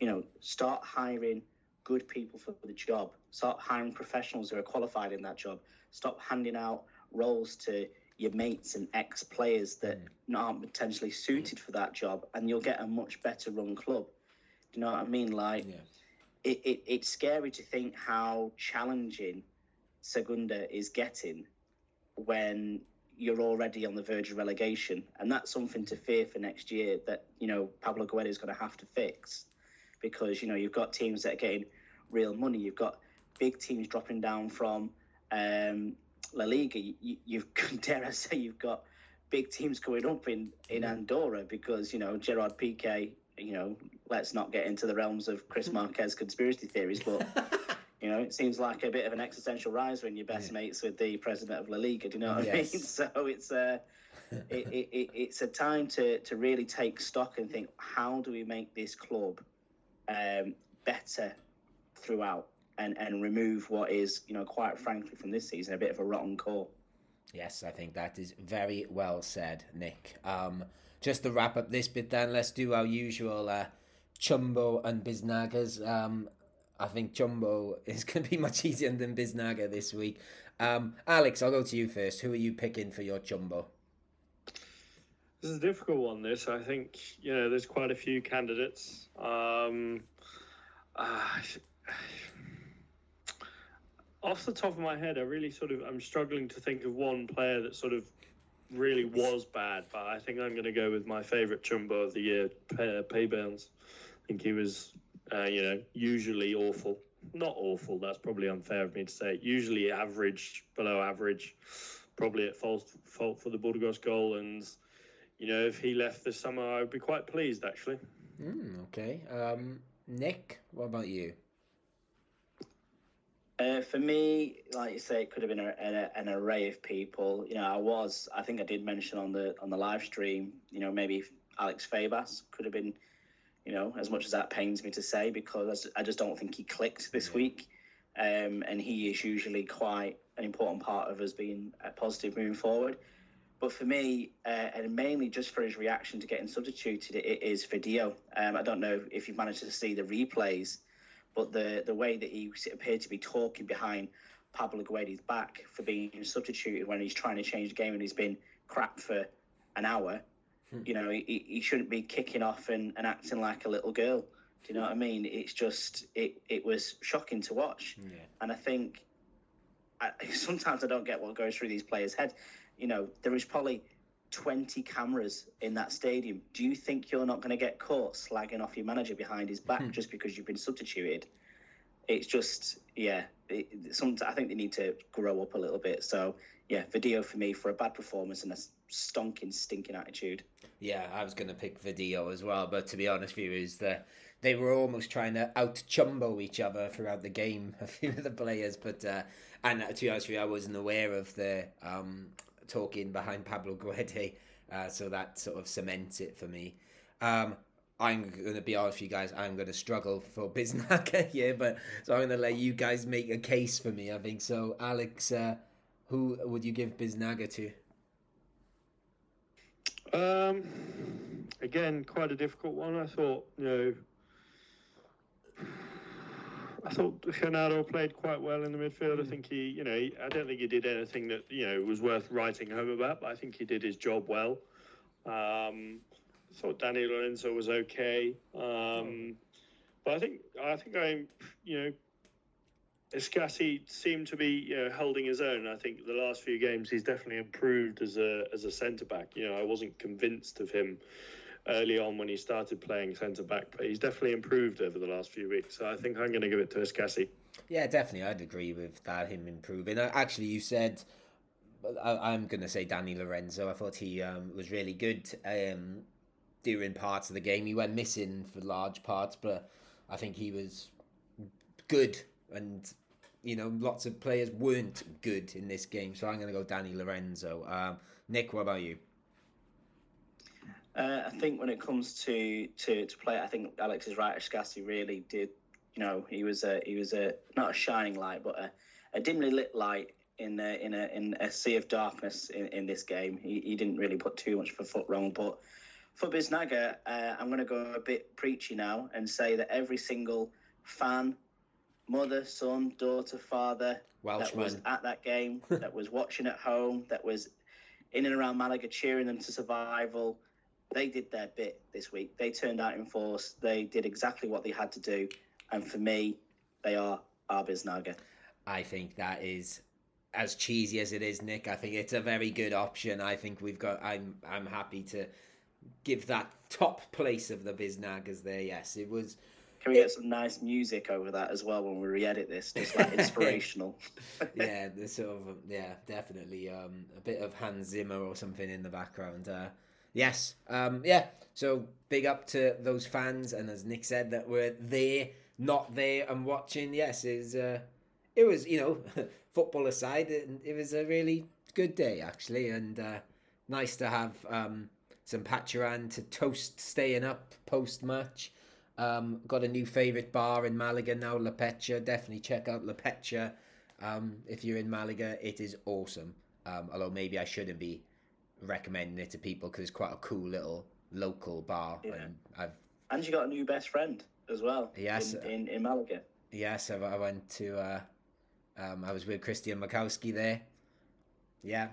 you know, start hiring good people for the job. Start hiring professionals who are qualified in that job. Stop handing out roles to your mates and ex players that mm. aren't potentially suited for that job, and you'll get a much better run club. Do you know what I mean? Like, yeah. it, it, it's scary to think how challenging Segunda is getting when you're already on the verge of relegation, and that's something to fear for next year. That you know Pablo Guede is going to have to fix because you know you've got teams that are getting real money. You've got big teams dropping down from um, La Liga. You, you've dare I say you've got big teams going up in in Andorra because you know Gerard Piqué. You know, let's not get into the realms of Chris Marquez conspiracy theories, but You know, it seems like a bit of an existential rise when you're best yeah. mates with the president of La Liga. Do you know what yes. I mean? So it's a, uh, it, it, it, it's a time to, to really take stock and think, how do we make this club um, better throughout and, and remove what is, you know, quite frankly from this season, a bit of a rotten core. Yes, I think that is very well said, Nick. Um, just to wrap up this bit, then let's do our usual uh, Chumbo and Biznagas. Um, I think Chumbo is going to be much easier than Biznaga this week. Um, Alex, I'll go to you first. Who are you picking for your Chumbo? This is a difficult one. This, I think, you know, there's quite a few candidates. Um, uh, off the top of my head, I really sort of I'm struggling to think of one player that sort of really was bad, but I think I'm going to go with my favourite Chumbo of the year, Peybernes. I think he was uh, you know, usually awful. Not awful. That's probably unfair of me to say. Usually average, below average. Probably at fault fault for the Burgos goal. And you know, if he left this summer, I would be quite pleased actually. Mm, okay. Um, Nick, what about you? Uh, for me, like you say, it could have been a, a, an array of people. You know, I was, I think I did mention on the on the live stream. You know, maybe Alex Febas could have been you know, as much as that pains me to say, because I just don't think he clicked this week. Um, and he is usually quite an important part of us being a positive moving forward. But for me, uh, and mainly just for his reaction to getting substituted, it is Vadillo. Um, I don't know if you've managed to see the replays, but the, the way that he appeared to be talking behind Pablo Guede's back for being substituted when he's trying to change the game and he's been crap for an hour. Hmm. You know, he, he shouldn't be kicking off and, and acting like a little girl. Do you know what I mean? It's just it it was shocking to watch, yeah. and I think I, sometimes I don't get what goes through these players' heads. You know, there is probably 20 cameras in that stadium. Do you think you're not going to get caught slagging off your manager behind his back hmm. just because you've been substituted? It's just, yeah, it, some, I think they need to grow up a little bit. So, yeah, Vadillo for me for a bad performance and a stonking, stinking attitude. Yeah, I was going to pick Vadillo as well, but to be honest with you, is that they were almost trying to out chumbo each other throughout the game, a few of the players. But uh, and to be honest with you, I wasn't aware of the um, talking behind Pablo Guede, uh, so that sort of cements it for me. Um, I'm going to be honest with you guys, I'm going to struggle for Biznaga here, but so I'm going to let you guys make a case for me, I think. So, Alex, uh, who would you give Biznaga to? Um, again, quite a difficult one. I thought, you know, I thought Genaro played quite well in the midfield. I think he, you know, he, I don't think he did anything that you know was worth writing home about, but I think he did his job well. Um, I thought Dani Lorenzo was okay, um, but I think I think I, you know, Escassi seemed to be you know, holding his own. I think the last few games he's definitely improved as a as a centre back. You know, I wasn't convinced of him early on when he started playing centre back, but he's definitely improved over the last few weeks. So I think I'm going to give it to Escassi. Yeah, definitely, I'd agree with that. Him improving. Uh, actually, you said I, am going to say Dani Lorenzo. I thought he um, was really good um, during parts of the game. He went missing for large parts, but I think he was good and you know, lots of players weren't good in this game, so I'm going to go Dani Lorenzo. Um, Nick, what about you? Uh, I think when it comes to, to, to play, I think Alex is right. Escassi really did, you know, he was a he was a not a shining light, but a, a dimly lit light in a, in a in a sea of darkness in, in this game. He, he didn't really put too much for foot wrong, but for Biznaga, uh, I'm going to go a bit preachy now and say that every single fan, mother, son, daughter, father Welshman. that was at that game, that was watching at home, that was in and around Malaga cheering them to survival they did their bit this week. They turned out in force. They did exactly what they had to do. And for me, they are our Biznaga. I think that is as cheesy as it is, Nick. I think it's a very good option. I think we've got. I'm. I'm happy to give that top place of the Biznagas there. Yes, it was. Can we get some nice music over that as well when we re-edit this? Just like inspirational. yeah, the sort of yeah, definitely um, a bit of Hans Zimmer or something in the background. Uh, Yes. Um, yeah. So big up to those fans, and as Nick said, that were there, not there, and watching. Yes, is uh, it was you know, football aside, it, it, was a really good day actually, and uh, nice to have um, some Pacharan to toast staying up post match. Um, got a new favourite bar in Malaga now, La Pecha. Definitely check out La Pecha. Um, if you're in Malaga, it is awesome. Um, although maybe I shouldn't be recommending it to people because it's quite a cool little local bar. Yeah. And I've and you got a new best friend as well. Yes, in in, in Malaga. Yes, I, went to. Uh, um, I was with Christian Makowski there. Yeah,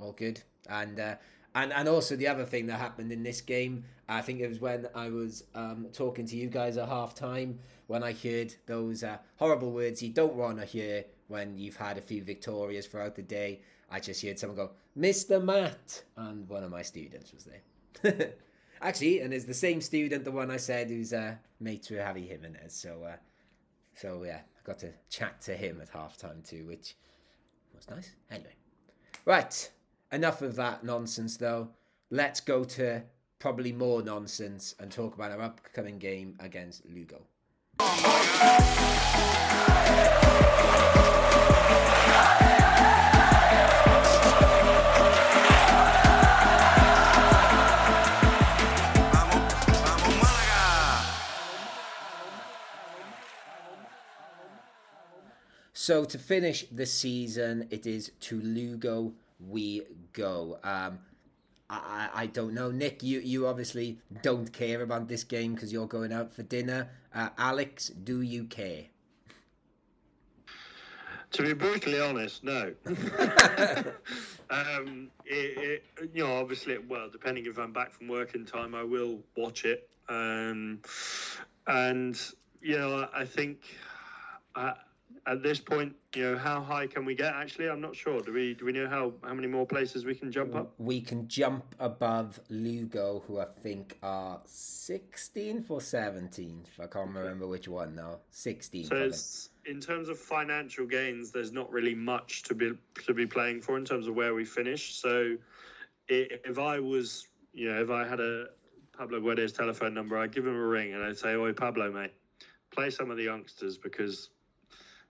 all good. And uh, and and also the other thing that happened in this game, I think it was when I was um, talking to you guys at half time when I heard those uh, horrible words you don't want to hear when you've had a few victorias throughout the day. I just heard someone go, Mr. Matt, and one of my students was there. Actually, and it's the same student, the one I said who's uh, mates with Javi Jimenez. So, uh, so yeah, I got to chat to him at halftime too, which was nice. Anyway, right, enough of that nonsense though. Let's go to probably more nonsense and talk about our upcoming game against Lugo. So to finish the season, it is to Lugo we go. Um, I, I don't know, Nick. You you obviously don't care about this game because you're going out for dinner. Uh, Alex, do you care? To be brutally honest, no. um, it, it, you know, obviously, well, depending if I'm back from work in time, I will watch it. Um, and you know, I think. I, at this point, you know, how high can we get? Actually, I'm not sure. Do we do we know how how many more places we can jump up? We can jump above Lugo, who I think are 16th or 17th. I can't remember which one now. 16th. So it's, in terms of financial gains, there's not really much to be to be playing for in terms of where we finish. So if I was, you know, if I had a Pablo Guede's telephone number, I'd give him a ring and I'd say, "Oi, Pablo, mate, play some of the youngsters because."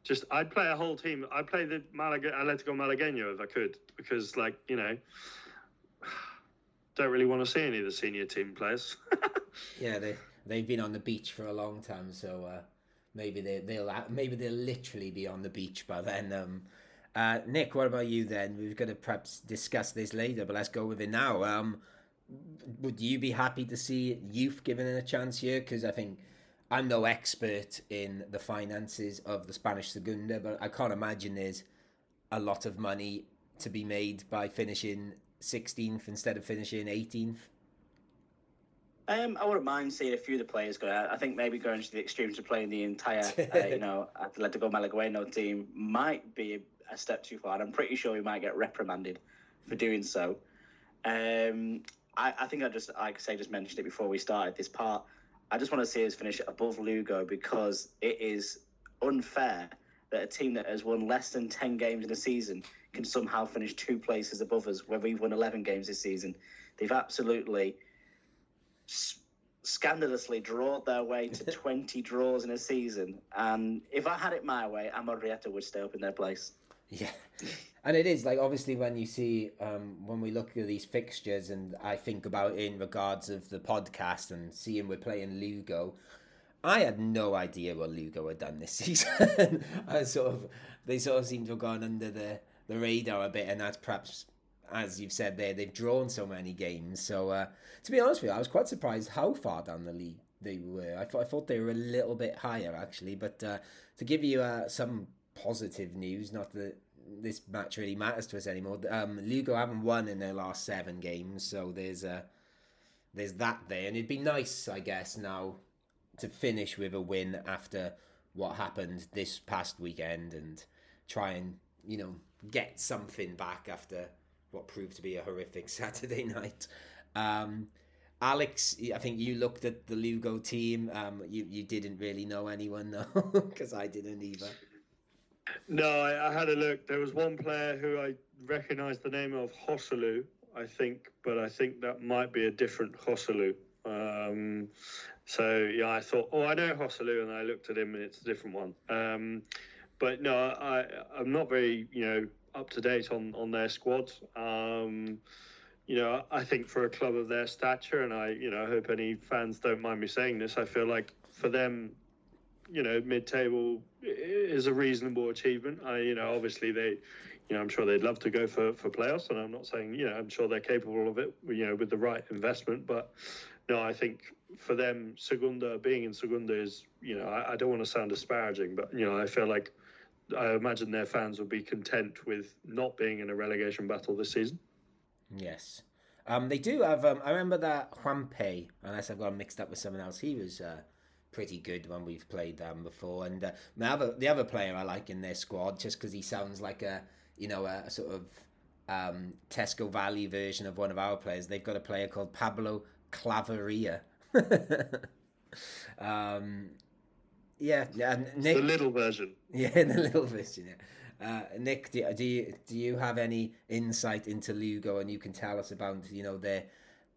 Just I'd play a whole team. I'd play the Malaga, Atletico Malagueño if I could, because like you know, don't really want to see any of the senior team players. yeah, they they've been on the beach for a long time, so uh, maybe they they'll maybe they'll literally be on the beach by then. Um, uh, Nick, what about you then? We've got to perhaps discuss this later, but let's go with it now. Um, would you be happy to see youth given a chance here? Because I think I'm no expert in the finances of the Spanish Segunda, but I can't imagine there's a lot of money to be made by finishing 16th instead of finishing 18th. Um, I wouldn't mind seeing a few of the players go. I think maybe going to the extremes of playing the entire, uh, you know, Atletico Malagueño team might be a step too far. I'm pretty sure we might get reprimanded for doing so. Um, I, I think I just, like I say, just mentioned it before we started this part. I just want to see us finish above Lugo because it is unfair that a team that has won less than 10 games in a season can somehow finish two places above us where we've won 11 games this season. They've absolutely scandalously drawn their way to 20 draws in a season. And if I had it my way, Amorebieta would stay up in their place. Yeah. And it is like obviously when you see um, when we look at these fixtures, and I think about in regards of the podcast and seeing we're playing Lugo, I had no idea what Lugo had done this season. I sort of they sort of seem to have gone under the the radar a bit, and that's perhaps as you've said there, they've drawn so many games. So uh, to be honest with you, I was quite surprised how far down the league they were. I thought I thought they were a little bit higher actually, but uh, to give you uh, some positive news, not that this match really matters to us anymore. Um, Lugo haven't won in their last seven games, so there's a there's that there, and it'd be nice, I guess, now to finish with a win after what happened this past weekend and try and you know get something back after what proved to be a horrific Saturday night. Um, Alex, I think you looked at the Lugo team. Um, you you didn't really know anyone though, because I didn't either. No, I, I, had a look. There was one player who I recognised the name of Joselu, I think, but I think that might be a different Joselu. Um, so yeah, I thought, oh, I know Joselu, and I looked at him, and it's a different one. Um, but no, I I'm not very you know up to date on on their squad. Um, you know, I think for a club of their stature, and I you know I hope any fans don't mind me saying this, I feel like for them you know, mid-table is a reasonable achievement. I, you know, obviously they, you know, I'm sure they'd love to go for for playoffs, and I'm not saying, you know, I'm sure they're capable of it, you know, with the right investment. But no, I think for them, Segunda being in Segunda is, you know, I, I don't want to sound disparaging, but you know, I feel like I imagine their fans would be content with not being in a relegation battle this season. Yes. Um, they do have. Um, I remember that Juanpe, unless I've got mixed up with someone else. He was uh, pretty good when we've played them before. And uh, the other the other player I like in their squad, just because he sounds like a you know a, a sort of um, Tesco Valley version of one of our players. They've got a player called Pablo Claveria. um, yeah, yeah. Nick, the little version. Yeah, the little version. Yeah. Uh, Nick, do, do you do you have any insight into Lugo, and you can tell us about you know their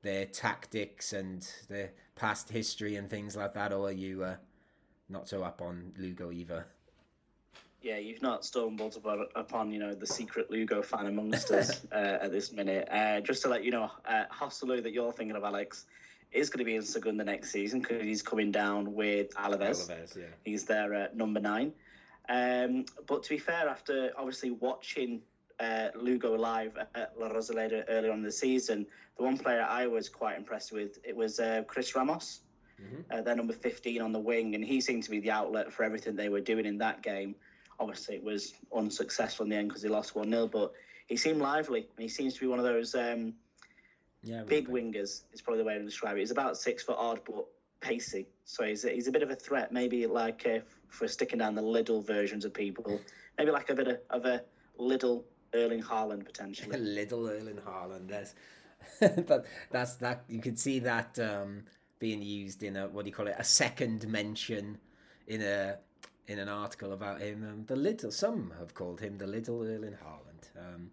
their tactics and their past history and things like that, or are you uh, not so up on Lugo either? Yeah, you've not stumbled upon, upon you know the secret Lugo fan amongst us uh, at this minute. Uh, just to let you know, uh, that you're thinking of, Alex, is going to be in Segunda next season because he's coming down with Alaves. Alaves yeah. He's there at number nine. Um, but to be fair, after obviously watching uh, Lugo live at La Rosaleda earlier on in the season, the one player I was quite impressed with it was uh, Chris Ramos. Mm-hmm. Uh, they're number 15 on the wing, and he seemed to be the outlet for everything they were doing in that game. Obviously, it was unsuccessful in the end because they lost 1 0, but he seemed lively, and he seems to be one of those um, yeah, big wingers, is probably the way to describe it. He's about six foot odd, but pacey, so he's a, he's a bit of a threat. Maybe like uh, for sticking down the little versions of people, maybe like a bit of, of a little Erling Haaland potentially. a little Erling Haaland. That's that, that's that. You could see that um, being used in a what do you call it? A second mention in a in an article about him. Um, the little some have called him the little Erling Haaland. Um,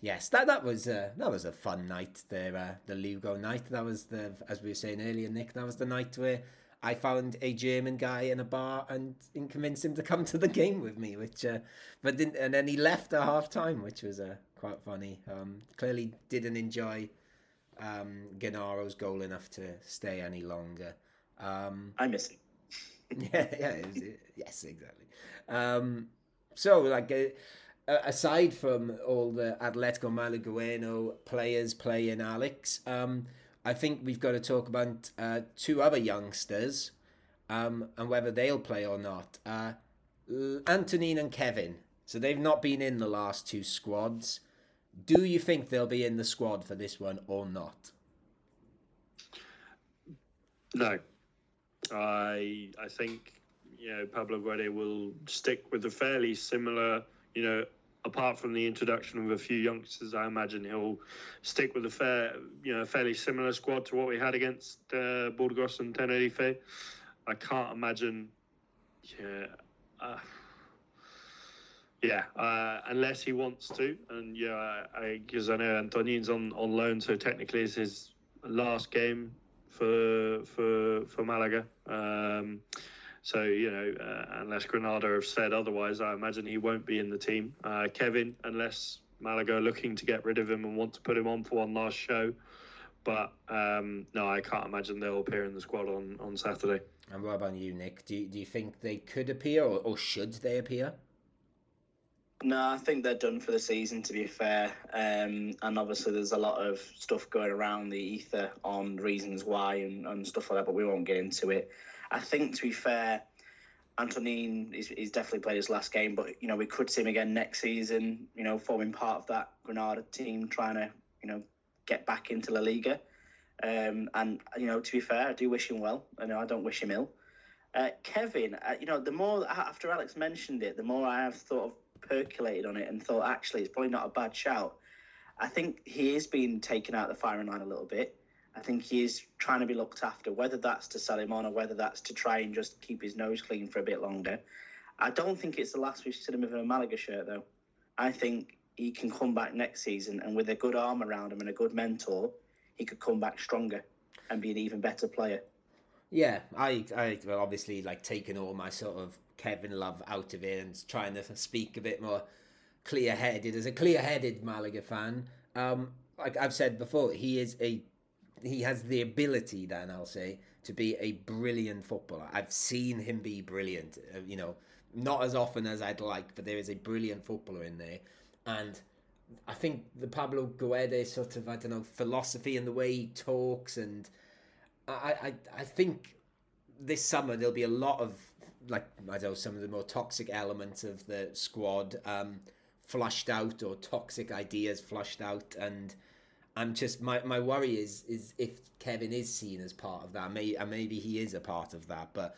yes, that that was uh, that was a fun night there. Uh, the Lugo night. That was the as we were saying earlier, Nick. That was the night where I found a German guy in a bar and, and convinced him to come to the game with me, which uh, but didn't, and then he left at half time, which was uh, quite funny. Um, clearly didn't enjoy um, Genaro's goal enough to stay any longer. Um, I miss him. yeah, yeah, it was, yes, exactly. Um, so, like, uh, aside from all the Atletico Malagueno players playing Alex, um, I think we've got to talk about uh, two other youngsters um, and whether they'll play or not. Uh, Antonin and Kevin. So they've not been in the last two squads. Do you think they'll be in the squad for this one or not? No, I I think you know Pablo Guede will stick with a fairly similar you know apart from the introduction of a few youngsters, I imagine he'll stick with a fair, you know, fairly similar squad to what we had against uh, Burgos and Tenerife. I can't imagine, yeah, uh, yeah, uh, unless he wants to, and yeah, because I, I, know Antonin's on, on loan, so technically it's his last game for for for Malaga. Um, so, you know, uh, unless Granada have said otherwise, I imagine he won't be in the team. Uh, Kevin, unless Malaga are looking to get rid of him and want to put him on for one last show. But um, no, I can't imagine they'll appear in the squad on, on Saturday. And what about you, Nick? Do you, do you think they could appear or, or should they appear? No, I think they're done for the season, to be fair. Um, and obviously, there's a lot of stuff going around the ether on reasons why and, and stuff like that, but we won't get into it. I think, to be fair, Antonin is, he's definitely played his last game, but you know we could see him again next season. You know, forming part of that Granada team, trying to you know get back into La Liga. Um, and you know, to be fair, I do wish him well. I know I don't wish him ill. Uh, Kevin, uh, you know, the more after Alex mentioned it, the more I have sort of percolated on it and thought actually it's probably not a bad shout. I think he is being taken out of the firing line a little bit. I think he is trying to be looked after, whether that's to sell him on or whether that's to try and just keep his nose clean for a bit longer. I don't think it's the last we've seen him with a Malaga shirt, though. I think he can come back next season, and with a good arm around him and a good mentor, he could come back stronger and be an even better player. Yeah, I, I well, obviously like taking all my sort of Kevin love out of it and trying to speak a bit more clear-headed as a clear-headed Malaga fan. Um, like I've said before, he is a he has the ability then I'll say to be a brilliant footballer. I've seen him be brilliant. Uh, you know, not as often as I'd like, but there is a brilliant footballer in there, and I think the Pablo Guede sort of I don't know philosophy and the way he talks, and I I I think this summer there'll be a lot of like I don't know some of the more toxic elements of the squad um, flushed out or toxic ideas flushed out and I'm just my, my worry is is if Kevin is seen as part of that, may, and maybe he is a part of that. But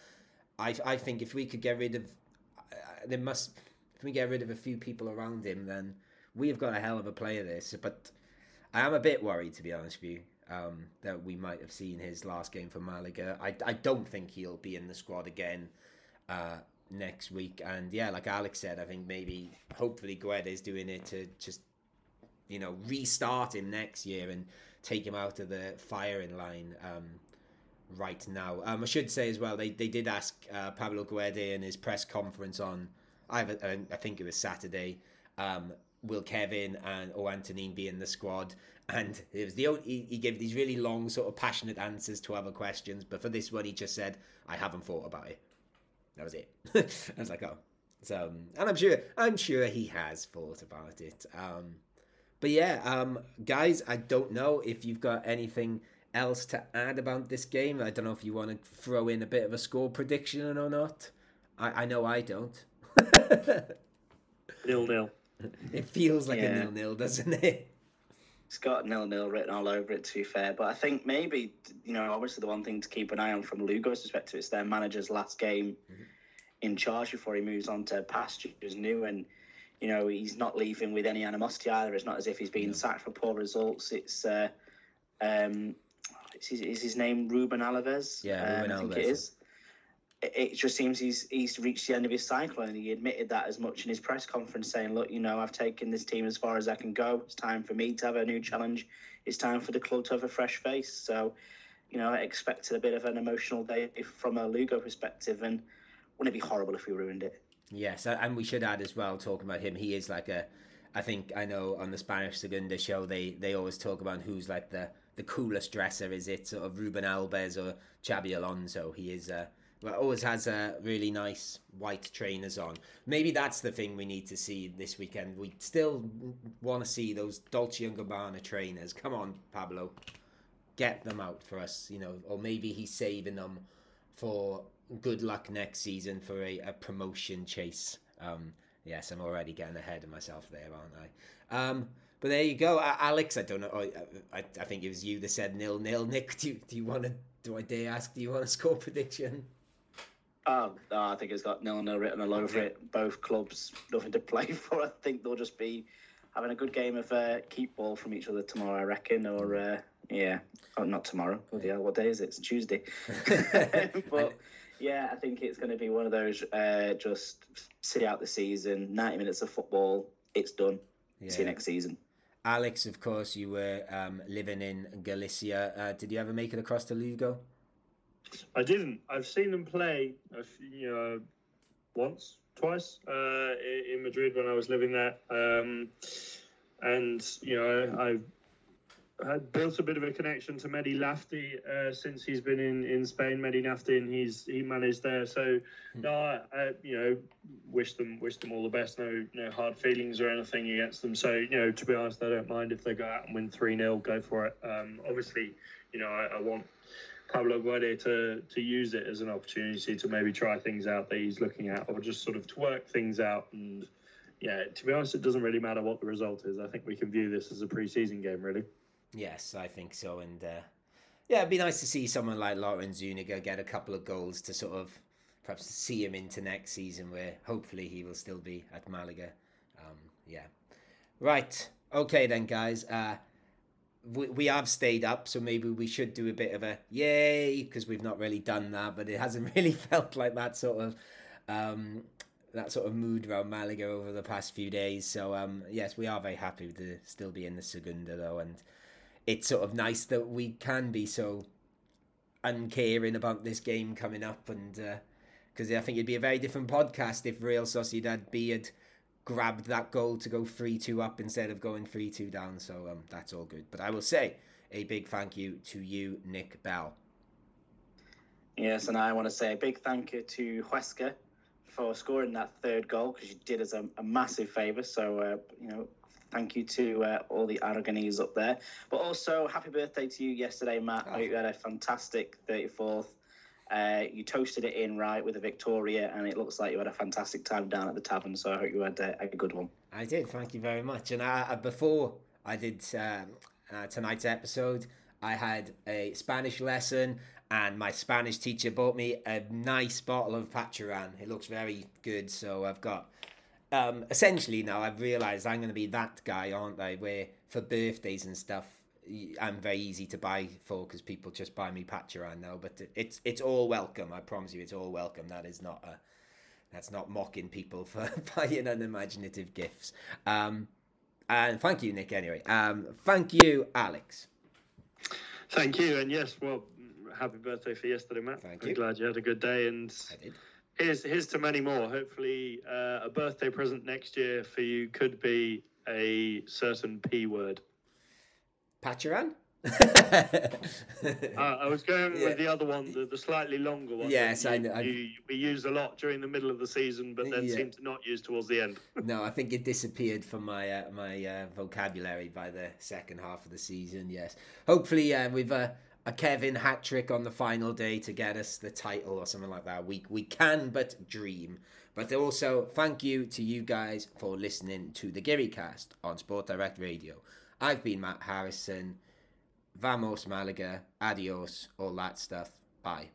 I I think if we could get rid of, uh, there must if we get rid of a few people around him, then we've got a hell of a player this. But I am a bit worried to be honest with you. Um, that we might have seen his last game for Malaga. I, I don't think he'll be in the squad again uh, next week. And yeah, like Alex said, I think maybe hopefully Guede is doing it to just you know, restart him next year and take him out of the firing line um, right now. Um, I should say as well, they, they did ask uh, Pablo Guede in his press conference on, I, I think it was Saturday, um, will Kevin and or Antonin be in the squad? And it was the only, he, he gave these really long, sort of passionate answers to other questions, but for this one, he just said, "I haven't thought about it." That was it. I was like, "Oh." So, um, and I'm sure, I'm sure he has thought about it. Um, but yeah, um, guys, I don't know if you've got anything else to add about this game. I don't know if you want to throw in a bit of a score prediction or not. I, I know I don't. nil nil. It feels like yeah. a nil nil, doesn't it? It's got nil nil written all over it. To be fair, but I think maybe you know, obviously the one thing to keep an eye on from Lugo's perspective is their manager's last game mm-hmm. in charge before he moves on to pastures new, and you know he's not leaving with any animosity either. It's not as if he's being sacked for poor results. It's uh, um, is his, is his name Ruben Albes? Yeah, Ruben um, I think Albes. it is it just seems he's he's reached the end of his cycle, and he admitted that as much in his press conference, saying, "Look, you know, I've taken this team as far as I can go. It's time for me to have a new challenge. It's time for the club to have a fresh face." So, you know, I expected a bit of an emotional day from a Lugo perspective, and wouldn't it be horrible if we ruined it? Yes, and we should add as well, talking about him, he is like a. I think I know on the Spanish Segunda show they they always talk about who's like the the coolest dresser. Is it sort of Ruben Albes or Xabi Alonso? He is. Uh, but always has a really nice white trainers on. Maybe that's the thing we need to see this weekend. We still want to see those Dolce and Gabbana trainers. Come on, Pablo, get them out for us. You know, or maybe he's saving them for good luck next season for a, a promotion chase. Um, yes, I'm already getting ahead of myself there, aren't I? Um, but there you go, Alex. I don't know. I, I, think it was you that said nil nil. Nick, do you, do you want to? Do I dare ask? Do you want a score prediction? Oh, I think it's got nil nil written all over it. Both clubs nothing to play for. I think they'll just be having a good game of uh, keep ball from each other tomorrow. I reckon, or uh, yeah, oh, not tomorrow. Oh, yeah, what day is it? It's Tuesday. but yeah, I think it's going to be one of those uh, just sit out the season, ninety minutes of football. It's done. Yeah. See you next season. Alex, of course, you were um, living in Galicia. Uh, did you ever make it across to Lugo? I didn't. I've seen them play, you know, once, twice uh, in Madrid when I was living there, um, and you know, I've had built a bit of a connection to Mehdi Nafti uh, since he's been in, in Spain. Mehdi Nafti, and he's he managed there. So hmm. no, I, I, you know wish them wish them all the best. No no hard feelings or anything against them. So you know to be honest, I don't mind if they go out and win three 0 Go for it. Um, obviously, you know I, I want Pablo Guede to to use it as an opportunity to maybe try things out that he's looking at, or just sort of to work things out. And yeah, to be honest, it doesn't really matter what the result is. I think we can view this as a preseason game, really. Yes, I think so. And uh, yeah, it'd be nice to see someone like Loren Zuniga get a couple of goals to sort of perhaps see him into next season, where hopefully he will still be at Malaga. Um, yeah. Right. Okay then, guys. Uh, we, we have stayed up, so maybe we should do a bit of a yay because we've not really done that, but it hasn't really felt like that sort of um, that sort of mood around Malaga over the past few days. So um, yes, we are very happy to still be in the Segunda though, and it's sort of nice that we can be so uncaring about this game coming up, and because uh, I think it'd be a very different podcast if Real Sociedad B had grabbed that goal to go 3 2 up instead of going 3 2 down. So um, that's all good. But I will say a big thank you to you, Nick Bell. Yes, and I want to say a big thank you to Huesca for scoring that third goal because you did us a, a massive favour. So, uh, you know, thank you to uh, all the Aragonese up there. But also, happy birthday to you yesterday, Matt. Oh. You had a fantastic 34th uh, you toasted it in right with a Victoria, and it looks like you had a fantastic time down at the tavern. So I hope you had a, a good one. I did. Thank you very much. And I, before I did um, uh, tonight's episode, I had a Spanish lesson, and my Spanish teacher bought me a nice bottle of Pacharan. It looks very good. So I've got. Um, essentially, now I've realised I'm going to be that guy, aren't I? Where for birthdays and stuff, I'm very easy to buy for because people just buy me Pacharan now. But it's it's all welcome. I promise you, it's all welcome. That is not a that's not mocking people for buying unimaginative gifts. Um, and thank you, Nick. Anyway, um, thank you, Alex. Thank you, and yes, well, happy birthday for yesterday, Matt. Thank I'm you. glad you had a good day, and here's here's to many more. Hopefully, uh, a birthday present next year for you could be a certain P word. Pacharan? uh, I was going yeah. with the other one, the, the slightly longer one. Yes, you, I know. You, we used a lot during the middle of the season, but then yeah. seemed to not use towards the end. no, I think it disappeared from my uh, my uh, vocabulary by the second half of the season. Yes, hopefully uh, with a Kevin hat trick on the final day to get us the title or something like that. We we can but dream. But also thank you to you guys for listening to the Gibbycast on Sport Direct Radio. I've been Matt Harrison. Vamos Malaga, adios, all that stuff. Bye.